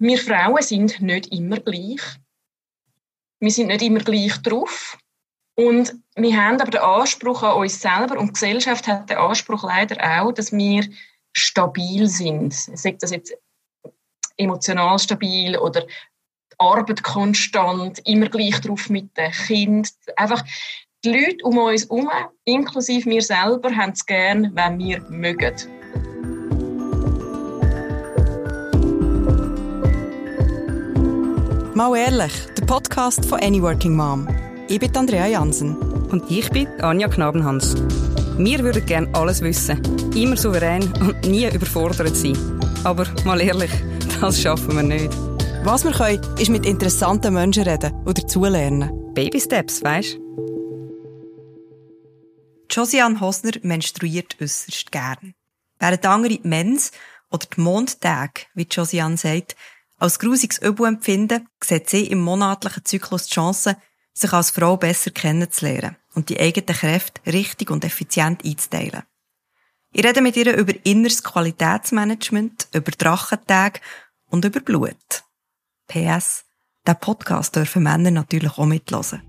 wir Frauen sind nicht immer gleich. Wir sind nicht immer gleich drauf. Und wir haben aber den Anspruch an uns selber und die Gesellschaft hat den Anspruch leider auch, dass wir stabil sind. Sagt das jetzt emotional stabil oder Arbeit konstant, immer gleich drauf mit den Kindern. Einfach die Leute um uns herum, inklusive mir selber, haben es gern, wenn wir mögen. Mal ehrlich, der Podcast von Any Working Mom. Ich bin Andrea Jansen. Und ich bin Anja Knabenhans. Wir würden gerne alles wissen, immer souverän und nie überfordert sein. Aber mal ehrlich, das schaffen wir nicht. Was wir können, ist mit interessanten Menschen reden oder zulernen. Baby Steps, weisst Josiane Hosner menstruiert äußerst gern. Während andere die Mens oder die Mondtage, wie Josiane sagt, als grusiges Übel empfinden, sieht sie im monatlichen Zyklus die Chance, sich als Frau besser kennenzulernen und die eigenen Kräfte richtig und effizient einzuteilen. Ich rede mit ihr über inneres Qualitätsmanagement, über Drachentage und über Blut. PS, der Podcast dürfen Männer natürlich auch mitlosen.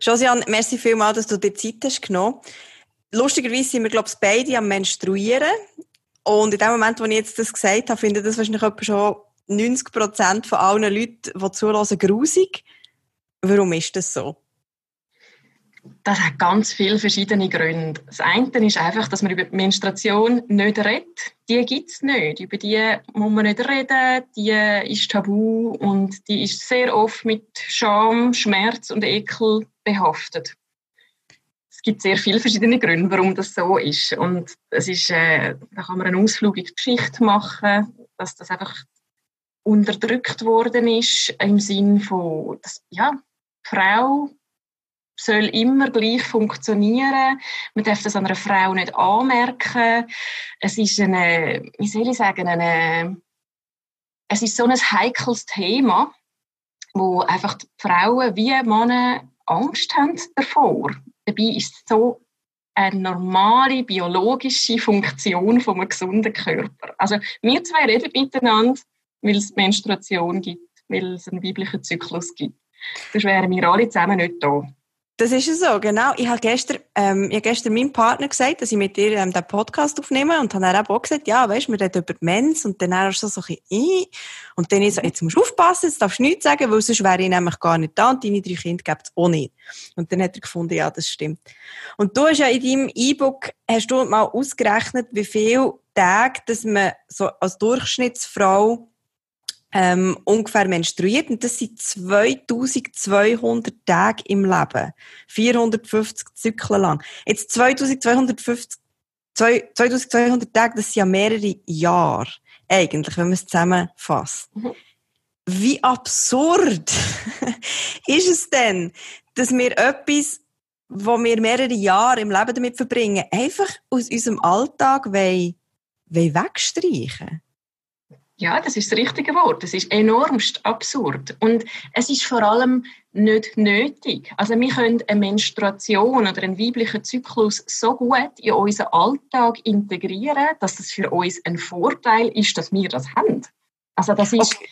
Josiane, merci vielmals, dass du dir Zeit hast genommen. Lustigerweise sind wir, glaube ich, beide am Menstruieren. Und in dem Moment, wo ich jetzt das gesagt habe, finde ich das wahrscheinlich etwa schon 90 Prozent von allen Leuten, die zuhören, grusig. Warum ist das so? Das hat ganz viele verschiedene Gründe. Das eine ist einfach, dass man über die Menstruation nicht redet. Die gibt es nicht. Über die muss man nicht reden. Die ist tabu und die ist sehr oft mit Scham, Schmerz und Ekel behaftet gibt sehr viele verschiedene Gründe, warum das so ist. Und es ist, äh, da kann man einen Ausflug in die Geschichte machen, dass das einfach unterdrückt worden ist im Sinn von, dass, ja, Frau soll immer gleich funktionieren. Man darf das an einer Frau nicht anmerken. Es ist eine, wie soll ich sagen, eine, es ist so ein heikles Thema, wo einfach die Frauen wie Männer Angst haben davor. Dabei ist es so eine normale biologische Funktion von einem gesunden Körper. Also wir zwei reden miteinander, weil es Menstruation gibt, weil es einen weiblichen Zyklus gibt. Sonst wären wir alle zusammen nicht da. Das ist es so, genau. Ich habe gestern, ähm, ich habe gestern meinem Partner gesagt, dass ich mit ihr ähm, den Podcast aufnehme und hat er auch gesagt, ja, weißt, wir reden über Mens und dann er so, so ein bisschen, und dann ist so, jetzt musst du aufpassen, jetzt darfst du nichts sagen, weil sonst wäre ich nämlich gar nicht da und deine drei Kinder gibt es auch nicht. Und dann hat er gefunden, ja, das stimmt. Und du hast ja in deinem E-Book, hast du mal ausgerechnet, wie viele Tage, dass man so als Durchschnittsfrau ähm, ungefähr menstruiert. Und das sind 2200 Tage im Leben. 450 Zyklen lang. Jetzt 2250, 2200 Tage, das sind ja mehrere Jahre. Eigentlich, wenn man es zusammenfasst. Mhm. Wie absurd ist es denn, dass wir etwas, wo wir mehrere Jahre im Leben damit verbringen, einfach aus unserem Alltag wollen, wollen wegstreichen? Ja, das ist das richtige Wort. Das ist enormst absurd. Und es ist vor allem nicht nötig. Also wir können eine Menstruation oder einen weiblichen Zyklus so gut in unseren Alltag integrieren, dass das für uns ein Vorteil ist, dass wir das haben. Also das ist... Okay.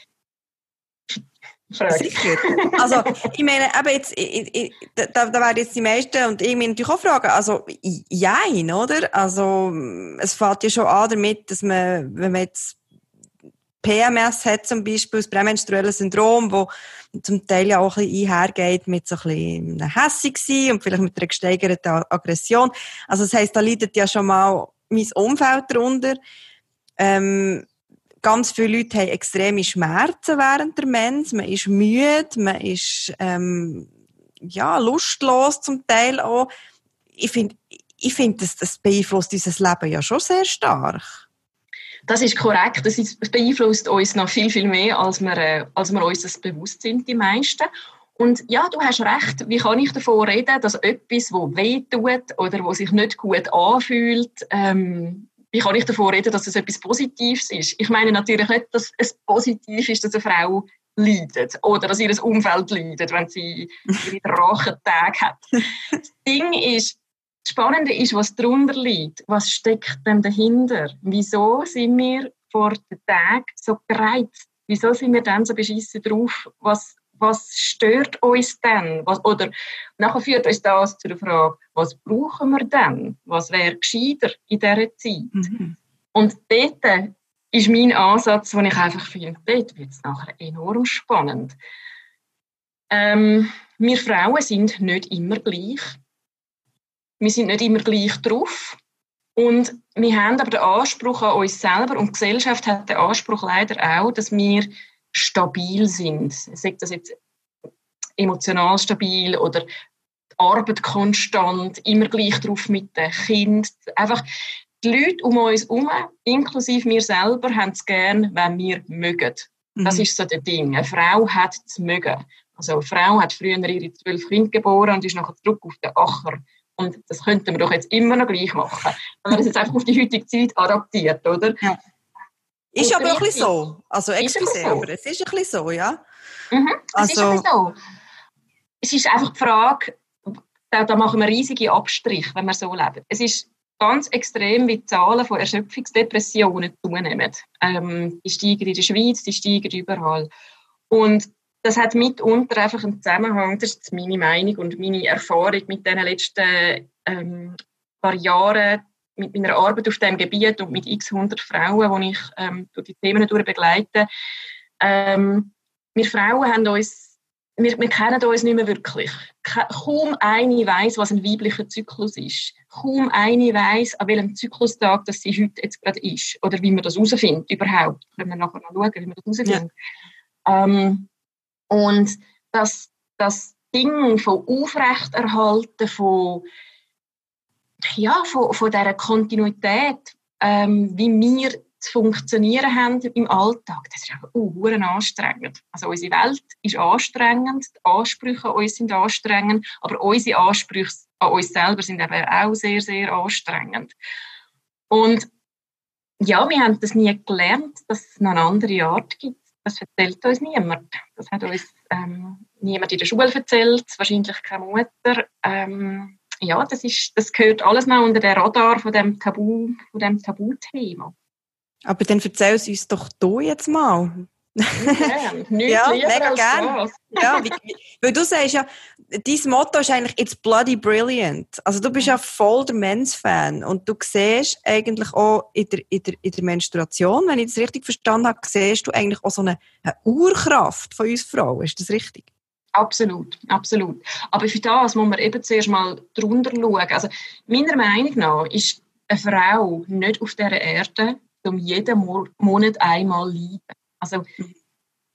Sicher. Also, ich meine, aber jetzt, ich, ich, da, da werden jetzt die meisten und ich mich natürlich auch fragen, also, jein, oder? Also, es fällt ja schon an damit, dass man, wenn man jetzt PMS hat zum Beispiel, das prämenstruelle Syndrom, wo zum Teil ja auch ein bisschen einhergeht mit so ein bisschen hässig sein und vielleicht mit einer gesteigerten Aggression. Also das heisst, da leidet ja schon mal mein Umfeld darunter. Ähm, ganz viele Leute haben extreme Schmerzen während der Mens. Man ist müde, man ist ähm, ja, lustlos zum Teil auch. Ich finde, ich find, das, das beeinflusst unser Leben ja schon sehr stark. Das ist korrekt. Das, ist, beeinflusst uns noch viel, viel mehr, als wir, äh, als wir uns das bewusst sind, die meisten. Und ja, du hast recht. Wie kann ich davon reden, dass etwas, das weh tut oder was sich nicht gut anfühlt, ähm, wie kann ich davon reden, dass es etwas Positives ist? Ich meine natürlich nicht, dass es positiv ist, dass eine Frau leidet oder dass ihr Umfeld leidet, wenn sie ihre Rachentage hat. Das Ding ist, das Spannende ist, was darunter liegt. Was steckt denn dahinter? Wieso sind wir vor den Tagen so gereizt? Wieso sind wir dann so beschissen drauf? Was, was stört uns denn? Was, oder nachher führt uns das zu der Frage, was brauchen wir denn? Was wäre gescheiter in dieser Zeit? Mhm. Und dort ist mein Ansatz, den ich einfach finde, dort wird es nachher enorm spannend. Ähm, wir Frauen sind nicht immer gleich. Wir sind nicht immer gleich drauf. Und wir haben aber den Anspruch an uns selber und die Gesellschaft hat den Anspruch leider auch, dass wir stabil sind. Sagt das jetzt emotional stabil oder die Arbeit konstant, immer gleich drauf mit den Kindern. Einfach die Leute um uns herum, inklusive mir selber, haben es gern, wenn wir mögen. Das mhm. ist so das Ding. Eine Frau hat es mögen. Also eine Frau hat früher ihre zwölf Kinder geboren und ist nachher zurück auf den Acher. Und das könnten wir doch jetzt immer noch gleich machen. Wenn man das jetzt einfach auf die heutige Zeit adaptiert, oder? Ja. Ist aber auch ein bisschen so. Also, excuse, so. aber es ist ein bisschen so, ja. Mhm, es also, ist ein bisschen so. Es ist einfach die Frage, da, da machen wir riesige Abstriche, wenn wir so leben. Es ist ganz extrem, wie die Zahlen von Erschöpfungsdepressionen zunehmen. Ähm, die steigen in der Schweiz, die steigen überall. Und das hat mitunter einfach einen Zusammenhang, das ist meine Meinung und meine Erfahrung mit den letzten ähm, paar Jahren, mit meiner Arbeit auf diesem Gebiet und mit x 100 Frauen, die ich ähm, durch die Themen durch begleite. Ähm, wir Frauen haben uns, wir, wir kennen uns nicht mehr wirklich. Kaum eine weiß, was ein weiblicher Zyklus ist. Kaum eine weiß, an welchem Zyklustag das sie heute jetzt gerade ist. Oder wie man das herausfindet überhaupt. Können wir nachher noch schauen, wie man das herausfindet. Ja. Ähm, und das, das Ding von Aufrechterhalten, von, ja, von, von dieser Kontinuität, ähm, wie wir zu funktionieren haben im Alltag, das ist einfach uh, anstrengend. Also unsere Welt ist anstrengend, die Ansprüche an uns sind anstrengend, aber unsere Ansprüche an uns selber sind eben auch sehr, sehr anstrengend. Und ja, wir haben das nie gelernt, dass es noch eine andere Art gibt das erzählt uns niemand. Das hat uns ähm, niemand in der Schule erzählt, wahrscheinlich keine Mutter. Ähm, ja, das, ist, das gehört alles noch unter den Radar von dem Tabu, von dem Tabuthema. Aber dann erzähl es uns doch du jetzt mal. Ja, mega gerne. Ja, weil du sagst ja, dein Motto ist eigentlich «It's bloody brilliant». Also du bist ja voll der Men's-Fan und du siehst eigentlich auch in der, in, der, in der Menstruation, wenn ich das richtig verstanden habe, siehst du eigentlich auch so eine, eine Urkraft von uns Frauen. Ist das richtig? Absolut, absolut. Aber für das muss man eben zuerst mal drunter schauen. Also meiner Meinung nach ist eine Frau nicht auf dieser Erde, um jeden Monat einmal leiden. Also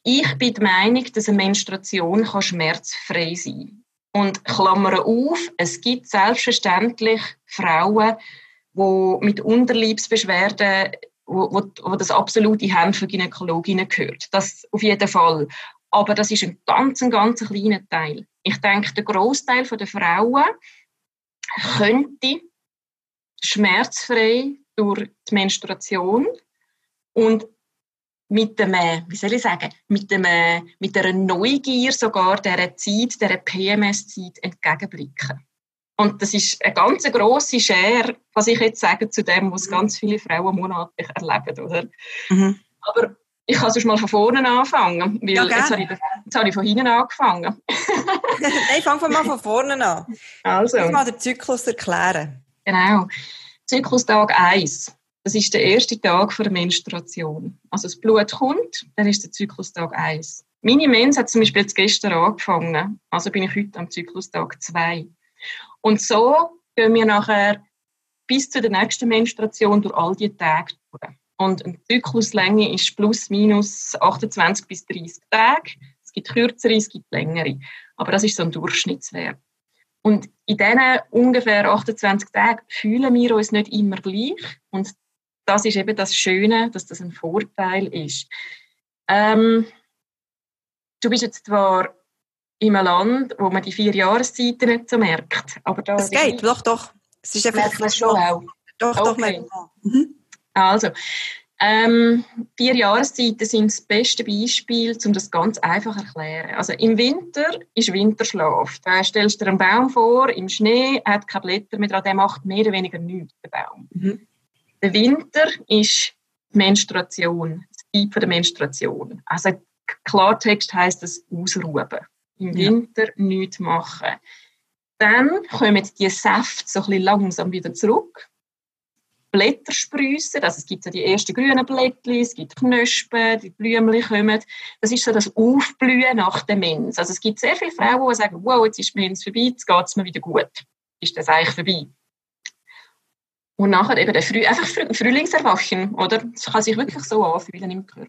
ich bin der Meinung, dass eine Menstruation kann schmerzfrei sein Und Klammer auf, es gibt selbstverständlich Frauen, die mit Unterleibsbeschwerden, wo, wo, wo das absolut in Hände von Gynäkologinnen gehört. Das auf jeden Fall. Aber das ist ein ganz, ein ganz kleiner Teil. Ich denke, der Großteil der Frauen könnte schmerzfrei durch die Menstruation und mit dem, wie soll ich sagen, mit dem, mit einer Neugier sogar dieser Zeit, dieser PMS-Zeit entgegenblicken. Und das ist eine ganz grosse Schere, was ich jetzt sage, zu dem, was ganz viele Frauen monatlich erleben, oder? Mhm. Aber ich kann sonst mal von vorne anfangen, weil ja, jetzt, habe ich, jetzt habe ich von hinten angefangen. Nein, fang mal von vorne an. Also. Ich mal den Zyklus erklären. Genau. Zyklustag 1. Das ist der erste Tag der Menstruation. Also das Blut kommt, dann ist der Zyklustag 1. Meine Mens hat zum Beispiel jetzt gestern angefangen, also bin ich heute am Zyklustag 2. Und so gehen wir nachher bis zu der nächsten Menstruation durch all die Tage durch. Und eine Zykluslänge ist plus minus 28 bis 30 Tage. Es gibt kürzere, es gibt längere. Aber das ist so ein Durchschnittswert. Und in diesen ungefähr 28 Tagen fühlen wir uns nicht immer gleich. Und das ist eben das Schöne, dass das ein Vorteil ist. Ähm, du bist jetzt zwar in einem Land, wo man die vier Jahreszeiten nicht so merkt. Aber da es geht, doch, doch. Es ist einfach schon auch. Doch, okay. doch. Mhm. Also, Ähm, vier Jahreszeiten sind das beste Beispiel, um das ganz einfach zu erklären. Also im Winter ist Winterschlaf. Da stellst du dir einen Baum vor, im Schnee, hat keine Blätter mehr dran, der macht mehr oder weniger nichts, der Baum. Mhm. Der Winter ist Menstruation, das Zeit der Menstruation. Also Klartext heisst das Ausruhen. Im Winter ja. nichts machen. Dann kommen die Säfte so ein bisschen langsam wieder zurück. Blätter sprießen, also es gibt so die ersten grünen Blättchen, es gibt Knospen, die Blümchen kommen. Das ist so das Aufblühen nach der Mens. Also es gibt sehr viele Frauen, die sagen, wow, jetzt ist die Mens vorbei, jetzt geht es mir wieder gut. Ist das eigentlich vorbei? Und nachher eben der Früh, einfach Frühlingserwachen, oder? Das kann sich wirklich so anfühlen im Körper.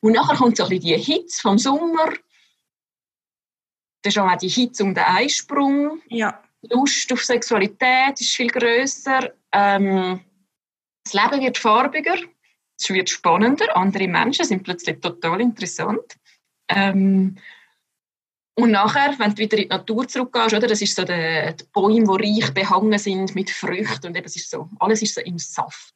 Und nachher kommt so ein bisschen die Hitze vom Sommer. Dann ist auch die Hitze um den Eisprung. Ja. Lust auf Sexualität ist viel grösser. Ähm, das Leben wird farbiger, es wird spannender, andere Menschen sind plötzlich total interessant. Ähm, und nachher, wenn du wieder in die Natur zurückgehst, oder, das ist so der, die Bäume, die reich behangen sind mit Früchten und eben, es ist so, alles ist so im Saft.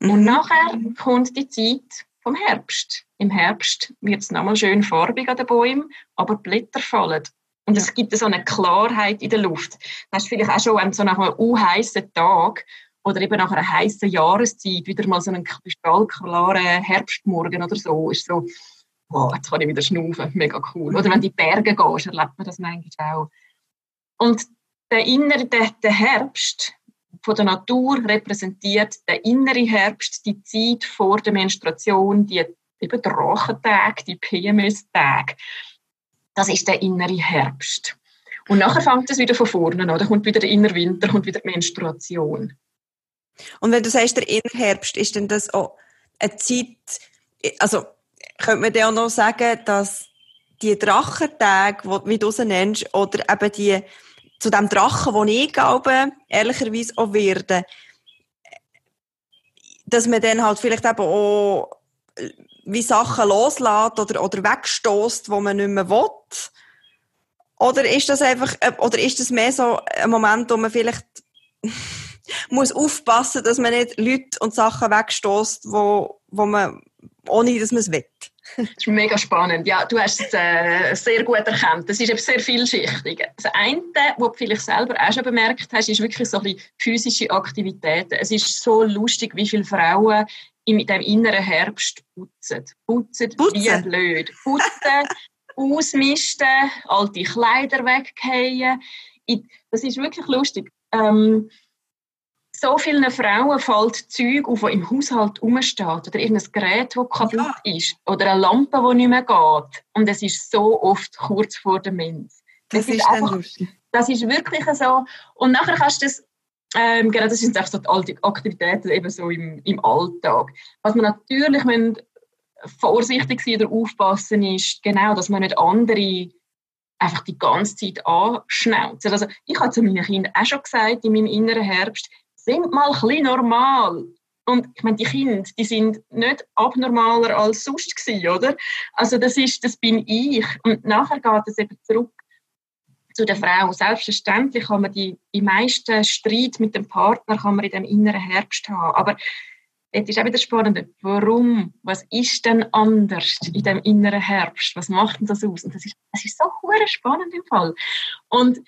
Mhm. Und nachher kommt die Zeit vom Herbst. Im Herbst wird es nochmal schön farbig an den Bäumen, aber die Blätter fallen. Und es gibt so eine Klarheit in der Luft. Das ist vielleicht auch schon so nach einem unheißen Tag oder eben nach einer heißen Jahreszeit wieder mal so einen kristallklaren Herbstmorgen oder so, ist so, wow, jetzt kann ich wieder schnaufen, mega cool. Oder wenn du in die Berge gehst, erlebt man das manchmal auch. Und der innere, der, der Herbst von der Natur repräsentiert der innere Herbst, die Zeit vor der Menstruation, die eben Drachentage, die PMS-Tage. Das ist der innere Herbst. Und nachher fängt es wieder von vorne an. Da kommt wieder der innere Winter, kommt wieder die Menstruation. Und wenn du sagst, der Innerherbst, ist denn das auch eine Zeit, also könnte man dir auch noch sagen, dass die Drachentage, wie du sie nennst, oder eben die, zu dem Drachen, den ich glaube, ehrlicherweise auch werden, dass man dann halt vielleicht eben auch wie Sachen loslässt oder, oder wegstoßt, wo man nicht mehr will? Oder ist das einfach, oder ist das mehr so ein Moment, wo man vielleicht muss aufpassen, dass man nicht Leute und Sachen wegstoßt, wo, wo man, ohne dass man es will. Das ist mega spannend. Ja, du hast es äh, sehr gut erkannt. Das ist eben sehr vielschichtig. Das eine, was du vielleicht selber auch schon bemerkt hast, ist wirklich so ein bisschen physische Aktivitäten. Es ist so lustig, wie viele Frauen in dem inneren Herbst putzen. Putzen, putzen. wie blöd. Putzen, ausmisten, alte Kleider weggehen. Das ist wirklich lustig. Ähm, so vielen Frauen fällt Zeug auf, das im Haushalt rumsteht oder irgendein Gerät, das kaputt ja. ist oder eine Lampe, die nicht mehr geht. Und es ist so oft kurz vor dem Mensch. Das, das, ist, einfach, das ist wirklich so. Und nachher kannst du das, ähm, genau, das sind einfach so die Aktivitäten eben so im, im Alltag. Was man natürlich müssen, vorsichtig sein oder aufpassen ist, genau, dass man nicht andere einfach die ganze Zeit anschnauzen. Also ich habe zu meinen Kindern auch schon gesagt, in meinem inneren Herbst, sind mal ein normal. Und ich meine, die Kinder, die sind nicht abnormaler als sonst gewesen, oder? Also das ist, das bin ich. Und nachher geht es eben zurück zu der Frau. Selbstverständlich kann man die, die meisten Streit mit dem Partner kann man in dem inneren Herbst haben. Aber Jetzt ist auch wieder spannend, warum, was ist denn anders in dem inneren Herbst? Was macht denn das aus? Und das ist, das ist so spannend im Fall. Und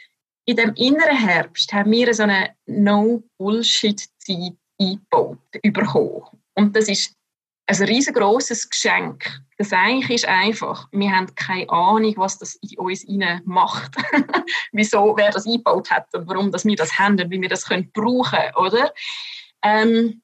in dem inneren Herbst haben wir so eine No-Bullshit-Zeit eingebaut, bekommen. Und das ist ein riesengroßes Geschenk. Das eigentlich ist einfach, wir haben keine Ahnung, was das in uns macht. Wieso, wer das eingebaut hat und warum dass wir das haben und wie wir das können brauchen oder? Ähm,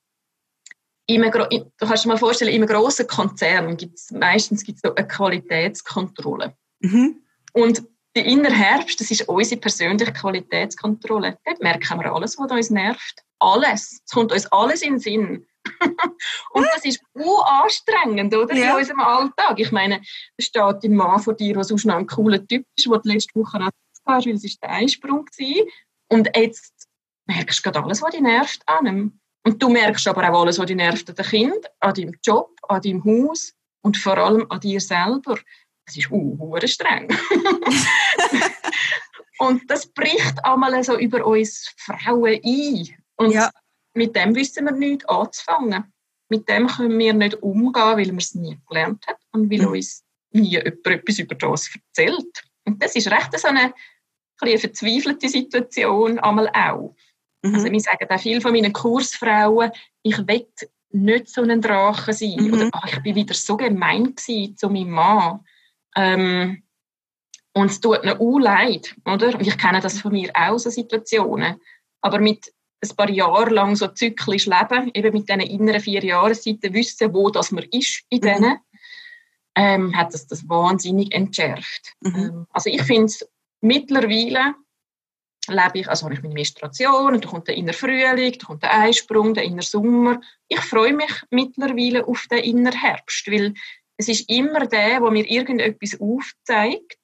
einem, du kannst dir mal vorstellen, in einem grossen Konzern gibt es meistens gibt's so eine Qualitätskontrolle. Mhm. Und der innere Herbst, das ist unsere persönliche Qualitätskontrolle. Dort merken wir alles, was uns nervt. Alles. Es kommt uns alles in den Sinn. und das ist anstrengend, oder? Ja. In unserem Alltag. Ich meine, da steht ein Mann vor dir, der sonst noch ein cooler Typ ist, der letzte Woche hast, weil es der Einsprung war. Und jetzt merkst du gerade alles, was dich nervt an ihm. Und du merkst aber auch alles, was dich nervt an dem Kind, an deinem Job, an deinem Haus und vor allem an dir selber das ist uh, streng. und das bricht einmal so über uns Frauen ein. Und ja. mit dem wissen wir nichts anzufangen. mit dem können wir nicht umgehen, weil wir es nie gelernt haben und weil mhm. uns nie jemand etwas über das erzählt. Und das ist recht so eine, eine verzweifelte Situation, einmal auch. Mhm. Also wir sagen auch viele von meinen Kursfrauen, ich will nicht so ein Drache sein. Mhm. Oder ach, ich bin wieder so gemein zu meinem Mann. Ähm, und es tut mir auch leid, oder? Und ich kenne das von mir auch, so Situationen. Aber mit ein paar Jahre lang so zyklisch leben, eben mit diesen inneren vier Jahreszeiten wissen, wo das man ist in mhm. denen, ähm, hat das das wahnsinnig entschärft. Mhm. Ähm, also ich finde es mittlerweile lebe ich, also habe ich meine Menstruation und dann kommt der innere Frühling, dann kommt der Eisprung, der innere Sommer. Ich freue mich mittlerweile auf den inneren Herbst, weil es ist immer der, der mir irgendetwas aufzeigt,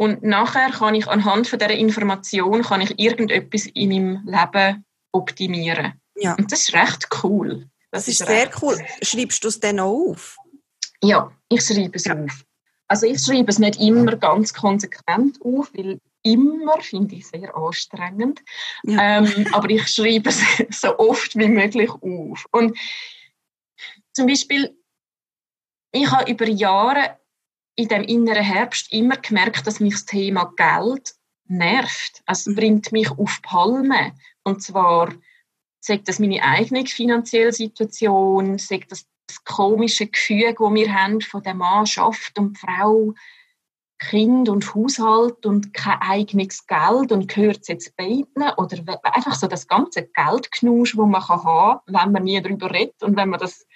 und nachher kann ich anhand von dieser Information kann ich irgendetwas in meinem Leben optimieren. Ja. Und das ist recht cool. Das, das ist, ist sehr cool. Schreibst du es dann auch auf? Ja, ich schreibe es ja. auf. Also ich schreibe es nicht immer ganz konsequent auf, weil immer finde ich sehr anstrengend. Ja. Ähm, aber ich schreibe es so oft wie möglich auf. Und zum Beispiel, ich habe über Jahre in dem inneren Herbst immer gemerkt, dass mich das Thema Geld nervt. Es bringt mich auf Palme. Und zwar sagt das meine eigene finanzielle Situation, sagt das das komische Gefühl, das wir haben von dem Mann schafft und Frau Kind und Haushalt und kein eigenes Geld und gehört es jetzt beiden oder einfach so das ganze Geldknusch, das man haben kann, wenn man nie darüber redet und wenn man das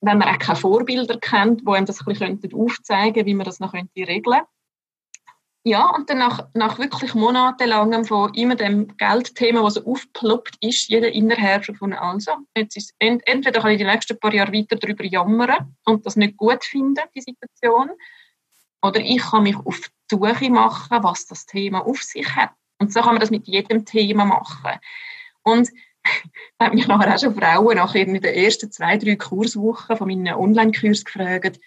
wenn man auch keine Vorbilder kennt, die einem das ein bisschen aufzeigen könnten, wie man das noch könnte regeln Ja, und dann nach, nach wirklich monatelangem von immer dem Geldthema, das so aufgeploppt ist, jeder Innerherrscher von also, jetzt ist ent, entweder kann ich die nächsten paar Jahre weiter darüber jammern und das nicht gut finden, die Situation, oder ich kann mich auf die Suche machen, was das Thema auf sich hat. Und so kann man das mit jedem Thema machen. Und haben mich nachher auch schon Frauen nach in den ersten zwei, drei Kurswochen von meinen Online-Kurs gefragt,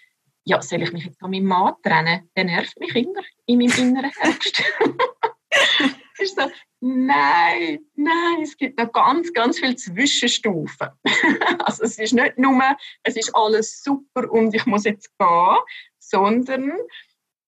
ja, soll ich mich jetzt von meinem Mann trennen? Der nervt mich immer in meinem inneren Herbst. ist so, nein, nein, es gibt noch ganz, ganz viele Zwischenstufen. also es ist nicht nur, es ist alles super und ich muss jetzt gehen, sondern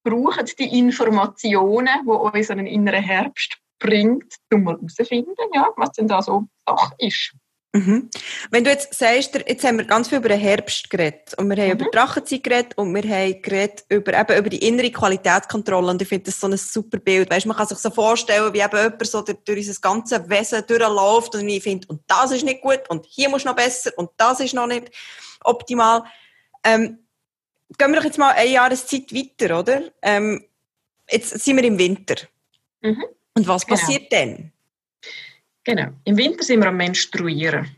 brauchen die Informationen, die uns einen inneren Herbst bringt, um mal herauszufinden, ja, was denn da so Sache ist. Mhm. Wenn du jetzt sagst, jetzt haben wir ganz viel über den Herbst geredet und wir haben mhm. über Drachenzeit geredet und wir haben geredet über, eben über die innere Qualitätskontrolle und ich finde das so ein super Bild. Weißt, man kann sich so vorstellen, wie eben jemand so durch, durch unser ganze Wesen durchläuft und ich finde, und das ist nicht gut und hier muss noch besser und das ist noch nicht optimal. Ähm, gehen wir doch jetzt mal eine Jahreszeit weiter, oder? Ähm, jetzt sind wir im Winter. Mhm. Und was genau. passiert dann? Genau. Im Winter sind wir am Menstruieren.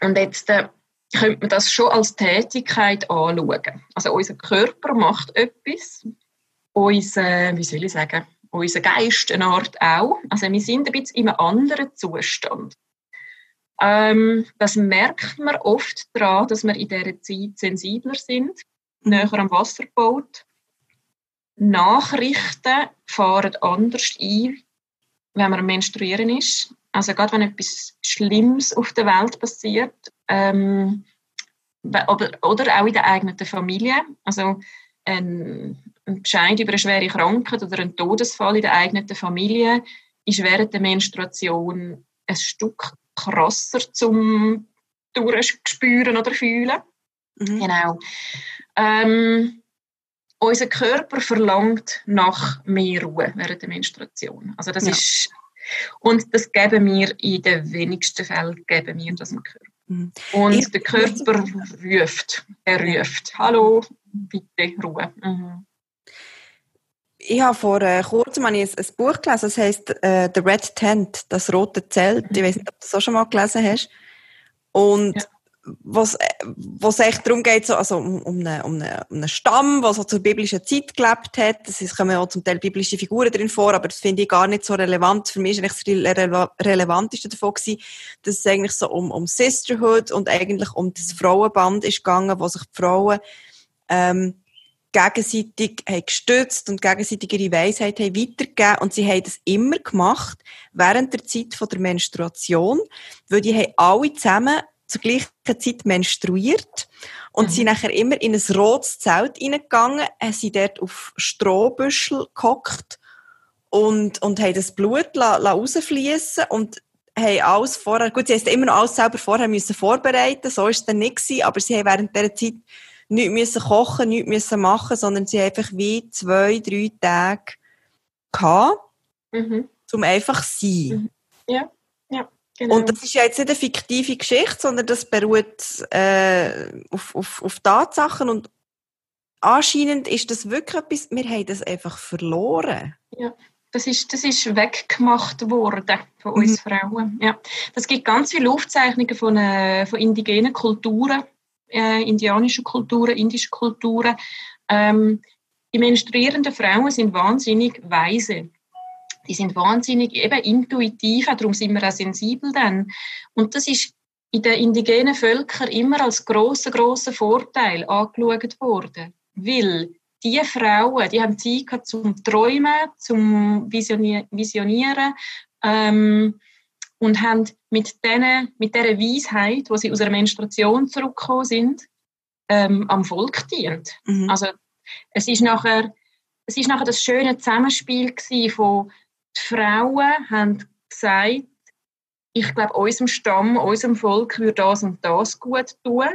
Und jetzt äh, könnte man das schon als Tätigkeit anschauen. Also unser Körper macht etwas, unser, wie soll ich sagen, unser Geist eine Art auch. Also wir sind ein bisschen in einem anderen Zustand. Ähm, das merkt man oft daran, dass wir in dieser Zeit sensibler sind, mhm. näher am Wasserboot. Nachrichten fahren anders ein, wenn man am Menstruieren ist. Also gerade wenn etwas Schlimmes auf der Welt passiert, ähm, oder, oder auch in der eigenen Familie, also ein, ein Bescheid über eine schwere Krankheit oder ein Todesfall in der eigenen Familie ist während der Menstruation ein Stück krasser zum durchspüren oder fühlen. Mhm. Genau. Ähm, unser Körper verlangt nach mehr Ruhe während der Menstruation. Also das ja. ist und das geben wir in den wenigsten Fällen geben wir das dem Körper. Mhm. Und ich, der Körper ruft, er ruft, hallo, bitte Ruhe. Mhm. Ich habe vor äh, kurzem ein, ein Buch gelesen, das heißt äh, The Red Tent, das rote Zelt. Ich weiß nicht, ob du das auch schon mal gelesen hast. Und ja was, was echt darum geht, so, also um, um, einen, um, einen, um einen Stamm, der so zur biblischen Zeit gelebt hat. Es kommen auch zum Teil biblische Figuren drin vor, aber das finde ich gar nicht so relevant. Für mich ist eigentlich das Rele Relevanteste davon gewesen, dass es eigentlich so um, um Sisterhood und eigentlich um das Frauenband ist gegangen, wo sich die Frauen, ähm, gegenseitig haben gestützt und gegenseitig ihre Weisheit haben weitergegeben und sie haben das immer gemacht während der Zeit von der Menstruation, weil die haben alle zusammen zur gleichen Zeit menstruiert und mhm. sind nachher immer in ein rotes Zelt reingegangen, sind dort auf Strohbüschel gehockt und, und haben das Blut rausfließen und haben alles vorher, gut, sie haben immer noch alles selber vorher müssen vorbereiten, so ist es dann nicht gewesen, aber sie haben während dieser Zeit nichts müssen kochen, nichts müssen machen, sondern sie haben einfach wie zwei, drei Tage gehabt, mhm. um einfach zu sein. Mhm. Ja. Genau. Und das ist ja jetzt nicht eine fiktive Geschichte, sondern das beruht äh, auf, auf, auf Tatsachen und anscheinend ist das wirklich etwas, wir haben das einfach verloren. Ja, das ist, das ist weggemacht worden von uns mhm. Frauen. Ja. Das gibt ganz viele Aufzeichnungen von, äh, von indigenen Kulturen, äh, indianischen Kulturen, indischen Kulturen. Ähm, die menstruierenden Frauen sind wahnsinnig weise. Die sind wahnsinnig eben intuitiv, darum sind wir auch sensibel dann. Und das ist in den indigenen Völkern immer als großer großer Vorteil angeschaut worden, weil die Frauen, die haben Zeit gehabt zum Träumen, zum Visionieren ähm, und haben mit, denen, mit dieser Weisheit, wo sie aus einer Menstruation zurückgekommen sind, ähm, am Volk dient. Mhm. Also es ist nachher, es ist nachher das schöne Zusammenspiel von die Frauen haben gesagt, ich glaube, unserem Stamm, unserem Volk würde das und das gut tun.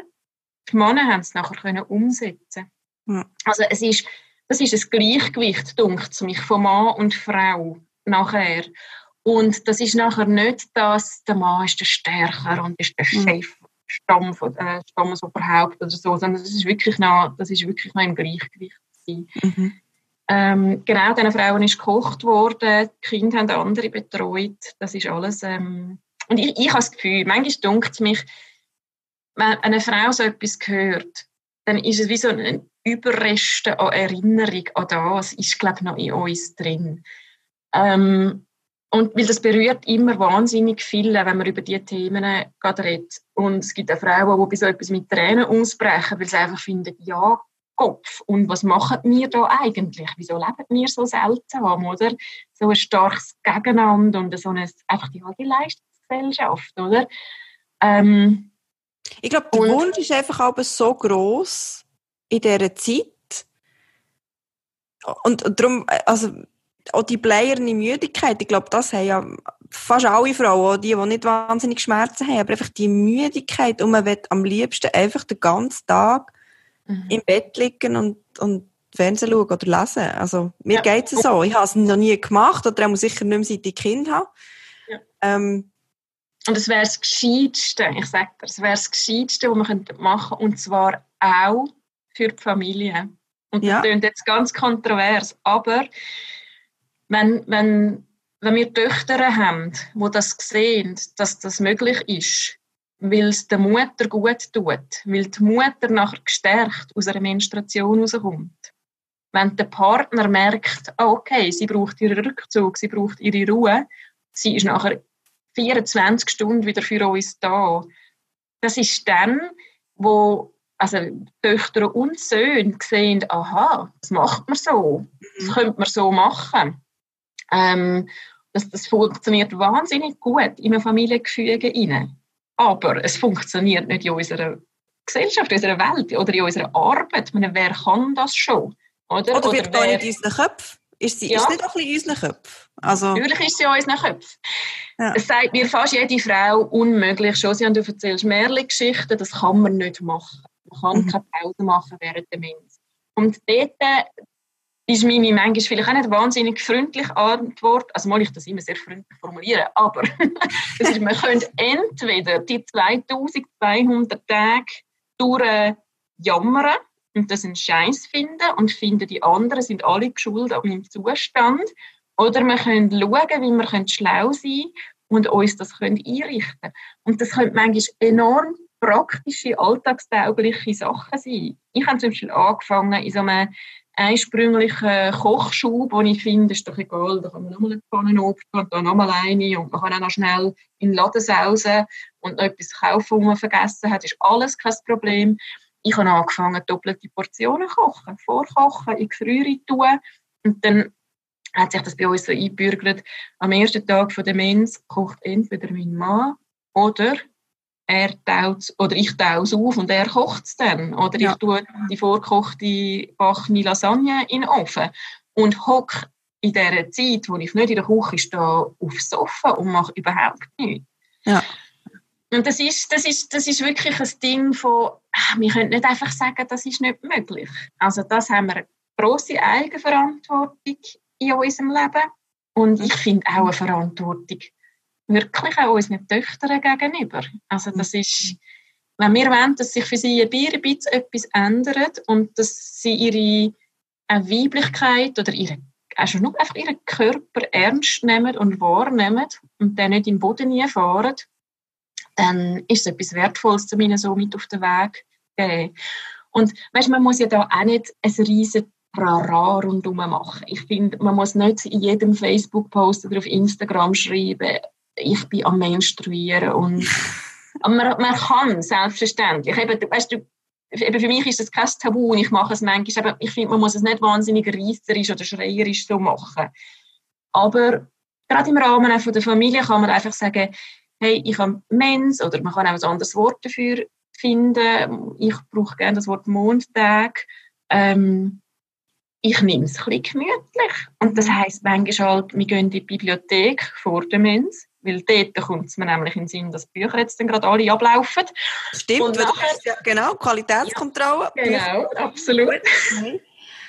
Die Männer haben es nachher können umsetzen. Mhm. Also es ist, das ist ein Gleichgewicht, dunkt mich, von Mann und Frau nachher. Und das ist nachher nicht, dass der Mann ist der Stärker und ist der mhm. Chef Stamm von, äh, Stammesoberhaupt oder so, sondern das ist wirklich noch, das ist wirklich noch im Gleichgewicht Mhm. Ähm, genau, diesen Frauen ist gekocht worden, die Kinder haben andere betreut, das ist alles, ähm, und ich, ich habe das Gefühl, manchmal dunkelt es mich, wenn eine Frau so etwas hört, dann ist es wie so ein Überreste an Erinnerung an das, ist, glaube ich, noch in uns drin. Ähm, und weil das berührt immer wahnsinnig viele, wenn man über diese Themen redet. Und es gibt auch Frauen, die bei so etwas mit Tränen ausbrechen, weil sie einfach finden, ja, Kopf. Und was machen wir da eigentlich? Wieso leben wir so seltsam, oder? So ein starkes Gegeneinander und so eine, einfach die alte Leistungsgesellschaft, oder? Ähm, ich glaube, der Wunsch ist einfach aber so groß in dieser Zeit. Und, und darum, also, auch die bleierne Müdigkeit, ich glaube, das haben ja fast alle Frauen, auch die, die nicht wahnsinnig Schmerzen haben, aber einfach die Müdigkeit und man will am liebsten einfach den ganzen Tag mhm. im Bett liegen und, und Fernsehen schauen oder lesen. Also, mir ja. geht es so. Ich habe es noch nie gemacht oder auch sicher nicht mehr, seit ich Kind habe. Ja. Ähm, und es wäre das Gescheiteste, ich sage dir, es wäre das Gescheiteste, was man machen könnte, und zwar auch für die Familie. Und das ja. klingt jetzt ganz kontrovers, aber wenn, wenn, wenn wir Töchter haben, die das sehen, dass das möglich ist, weil es der Mutter gut tut, weil die Mutter nachher gestärkt aus einer Menstruation rauskommt. Wenn der Partner merkt, oh, okay, sie braucht ihren Rückzug, sie braucht ihre Ruhe, sie ist nachher 24 Stunden wieder für uns da. Das ist dann, wo also Töchter und Söhne sehen, aha, das macht man so, das mhm. könnte man so machen. Ähm, das, das funktioniert wahnsinnig gut in einem Familiengefüge. Aber es funktioniert nicht in unserer Gesellschaft, in unserer Welt oder in unserer Arbeit. meine, wer kann das schon? Oder, oder wird wer... nicht in unseren Köpfen? Ist sie ja. ist nicht auch ein bisschen in unseren Köpfen? Also... Natürlich ist sie in unseren Köpfen. Ja. Es sagt mir fast jede Frau unmöglich. Schon, sie du erzählst mehrere Geschichten, das kann man nicht machen. Man kann mhm. keine Pause machen während der Mens. Und dort ist meine manchmal vielleicht auch nicht wahnsinnig freundliche Antwort, also muss ich das immer sehr freundlich formulieren, aber das ist, man könnte entweder die 2200 Tage durch jammern und das einen Scheiß finden und finden, die anderen sind alle geschult an meinem Zustand, oder wir können schauen, wie wir schlau sein können und uns das können einrichten. Und das können manchmal enorm praktische, alltagstaugliche Sachen sein. Ich habe zum Beispiel angefangen in so einem einsprünglichen Kochschub, wo ich finde, ist doch egal, da kann man nochmal eine Pfanne und da nochmal eine und man kann auch noch schnell in den Laden sausen und noch etwas kaufen, was man vergessen hat, ist alles kein Problem. Ich habe angefangen, doppelte Portionen kochen, vorkochen, in Gefriere tun. Und dann hat sich das bei uns so eingebürgert, am ersten Tag der Mens kocht entweder mein Mann oder er taut oder ich taue es auf und er kocht es dann. Oder ja. ich tue die vorgekochte backene Lasagne in den Ofen und hocke in dieser Zeit, wo ich nicht in der Küche stehe, aufs Sofa und mache überhaupt nichts. Ja. Und das ist, das, ist, das ist wirklich ein Ding von, ah, wir können nicht einfach sagen, das ist nicht möglich. Also das haben wir eine grosse Eigenverantwortung in unserem Leben. Und ich finde auch eine Verantwortung wirklich auch unseren Töchtern gegenüber. Also das ist, wenn wir wollen, dass sich für sie ein bisschen etwas ändert und dass sie ihre Weiblichkeit oder ihre also nur einfach ihren Körper ernst nehmen und wahrnehmen und dann nicht im Boden nie fahren, dann ist es etwas Wertvolles, zu ihnen so mit auf den Weg geben. Und weißt, man muss ja da auch nicht ein riesen Rara rundherum machen. Ich finde, man muss nicht in jedem Facebook-Post oder auf Instagram schreiben, ich bin am Menstruieren und man, man kann, selbstverständlich. Eben, weißt du, eben für mich ist das kein Tabu und ich mache es manchmal, aber ich finde, man muss es nicht wahnsinnig reisserisch oder schreierisch so machen. Aber gerade im Rahmen von der Familie kann man einfach sagen, hey, ich habe Mens oder man kann auch ein anderes Wort dafür finden. Ich brauche gerne das Wort Montag. Ähm, ich nehme es ein bisschen gemütlich. Und das heisst manchmal halt, wir gehen in die Bibliothek vor der Mens, weil dort kommt es mir nämlich in den Sinn, dass die Bücher jetzt dann gerade alle ablaufen. Stimmt, und nachher, ja, genau, Qualitätskontrolle. Ja, genau, absolut.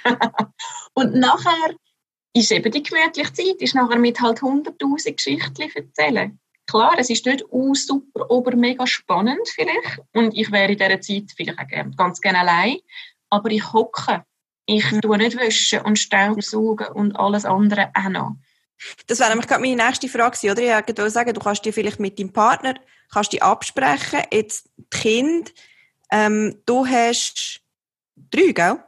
und nachher ist eben die gemütliche Zeit, ist nachher mit halt 100'000 Geschichten erzählen. Klar, es ist nicht uh, super, aber mega spannend vielleicht. Und ich wäre in dieser Zeit vielleicht auch ganz gerne allein. Aber ich hocke. Ich mhm. tue nicht waschen und Staubsaugen und alles andere auch noch. Das wäre nämlich gerade meine nächste Frage oder? Ich wollte sagen, du kannst dir vielleicht mit deinem Partner kannst dich absprechen, jetzt Kind, ähm, du hast drei, gell?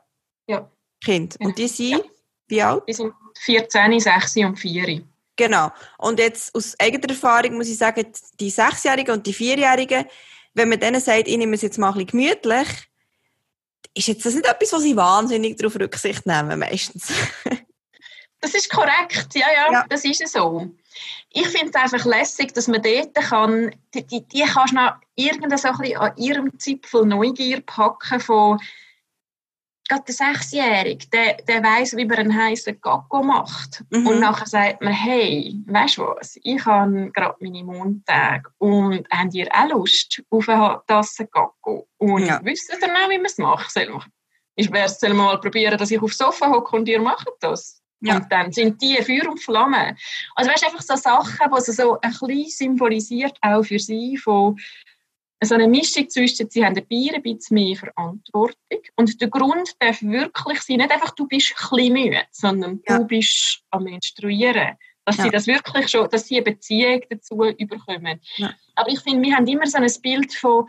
Ja. Kind. Und die sind ja. wie alt? Die sind 14, 6 und 4. Genau. Und jetzt aus eigener Erfahrung muss ich sagen, die Sechsjährigen und die Vierjährigen, wenn man denen sagt, ich nehme es jetzt mal ein bisschen gemütlich, ist jetzt das nicht etwas, was sie wahnsinnig darauf Rücksicht nehmen, meistens? das ist korrekt, ja, ja, ja. das ist so. Ich finde es einfach lässig, dass man dort kann, die, die, die kannst du noch irgendein so ein an ihrem Zipfel Neugier packen von gerade der Sechsjährige, der, der weiss, wie man einen heißen Gacko macht. Mhm. Und nachher sagt man, hey, weißt du was, ich habe gerade meine Montag und habt ihr auch Lust auf eine Tasse Gacko? Und ja. wisst ihr auch, wie man es macht? Ich werde es mal probieren, dass ich aufs Sofa hocke und ihr macht das. Ja. Und dann sind die Feuer und Flamme. Also weißt du, einfach so Sachen, die so ein bisschen symbolisiert, auch für sie, von so eine Mischung zwischen, sie haben dabei ein bisschen mehr Verantwortung. Und der Grund darf wirklich sein, nicht einfach, du bist ein bisschen müde, sondern ja. du bist am Menstruieren. Dass ja. sie das wirklich schon, dass sie eine Beziehung dazu überkommen. Aber ich finde, wir haben immer so ein Bild von,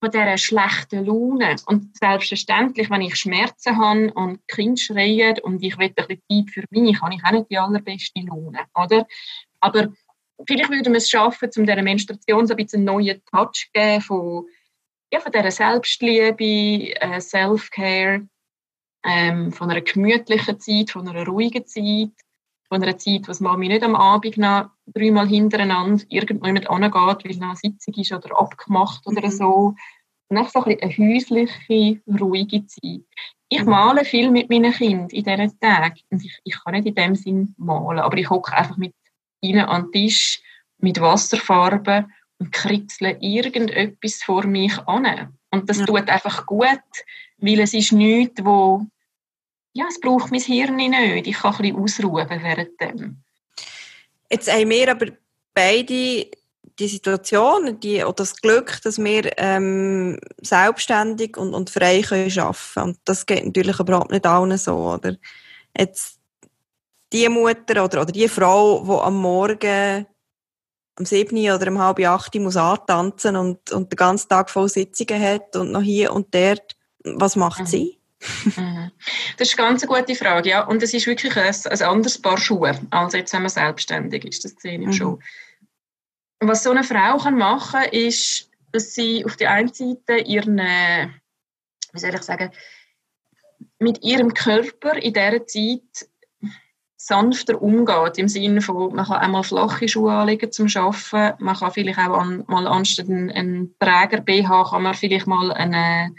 von dieser schlechten Laune. Und selbstverständlich, wenn ich Schmerzen habe und Kind schreien und ich will ein bisschen Zeit für mich, habe ich auch nicht die allerbeste Laune, oder? Aber vielleicht würden wir es schaffen, um dieser Menstruation so ein bisschen einen neuen Touch zu geben von, ja, von dieser Selbstliebe, äh, Self-Care, ähm, von einer gemütlichen Zeit, von einer ruhigen Zeit, von einer Zeit, wo Mami nicht am Abend noch dreimal hintereinander irgendwo jemand angeht, weil noch eine Sitzung ist oder abgemacht oder mhm. so. Und einfach so ein eine häusliche, ruhige Zeit. Ich mhm. male viel mit meinen Kindern in diesen Tagen. Und ich, ich kann nicht in dem Sinn malen, aber ich hocke einfach mit ihnen an den Tisch mit Wasserfarbe und kritzle irgendetwas vor mich an. Und das ja. tut einfach gut, weil es ist nichts, wo ja, es braucht mein Hirn nicht. Ich kann ein bisschen ausruhen während dem. Jetzt haben wir aber beide die Situation die, oder das Glück, dass wir ähm, selbstständig und, und frei können arbeiten können. Und das geht natürlich überhaupt nicht allen so. Oder? Jetzt die Mutter oder, oder die Frau, die am Morgen um 7 oder um halb 8 muss antanzen und, und den ganzen Tag voll Sitzungen hat und noch hier und dort, was macht mhm. sie? Mhm. Das ist eine ganz gute Frage, ja. Und es ist wirklich ein, ein anderes Paar Schuhe, als jetzt, wenn man selbstständig ist, das sehe ich mhm. schon. Was so eine Frau kann machen kann, ist, dass sie auf der einen Seite ihren, wie soll ich sagen, mit ihrem Körper in dieser Zeit sanfter umgeht, im Sinne von, man kann einmal flache Schuhe anlegen zum Arbeiten, man kann vielleicht auch an, mal anstatt einen, einen Träger BH, kann man vielleicht mal eine,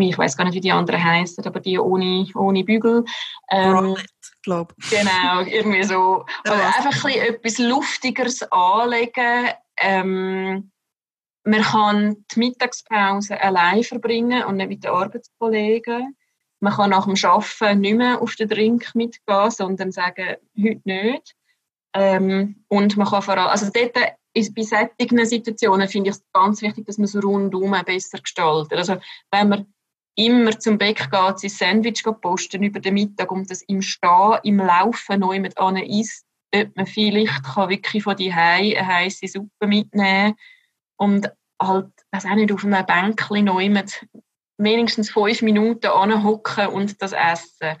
ich weiß gar nicht, wie die anderen heißen, aber die ohne, ohne Bügel. Ähm, glaube Genau, irgendwie so. Oder einfach ein etwas Luftigeres anlegen. Ähm, man kann die Mittagspause allein verbringen und nicht mit den Arbeitskollegen. Man kann nach dem Arbeiten nicht mehr auf den Drink mitgehen, sondern sagen, heute nicht. Ähm, und man kann vor allem, also dort ist, bei solchen Situationen finde ich es ganz wichtig, dass man es rundum besser gestaltet. Also wenn man immer zum Bäck geht, sein Sandwich posten über den Mittag und das im Stehen, im Laufen neu mit an isst, ob man vielleicht kann wirklich von die eine heiße Suppe mitnehmen und halt, weiß auch nicht, auf einem Bänkchen neu mit wenigstens fünf Minuten anhocken und das essen.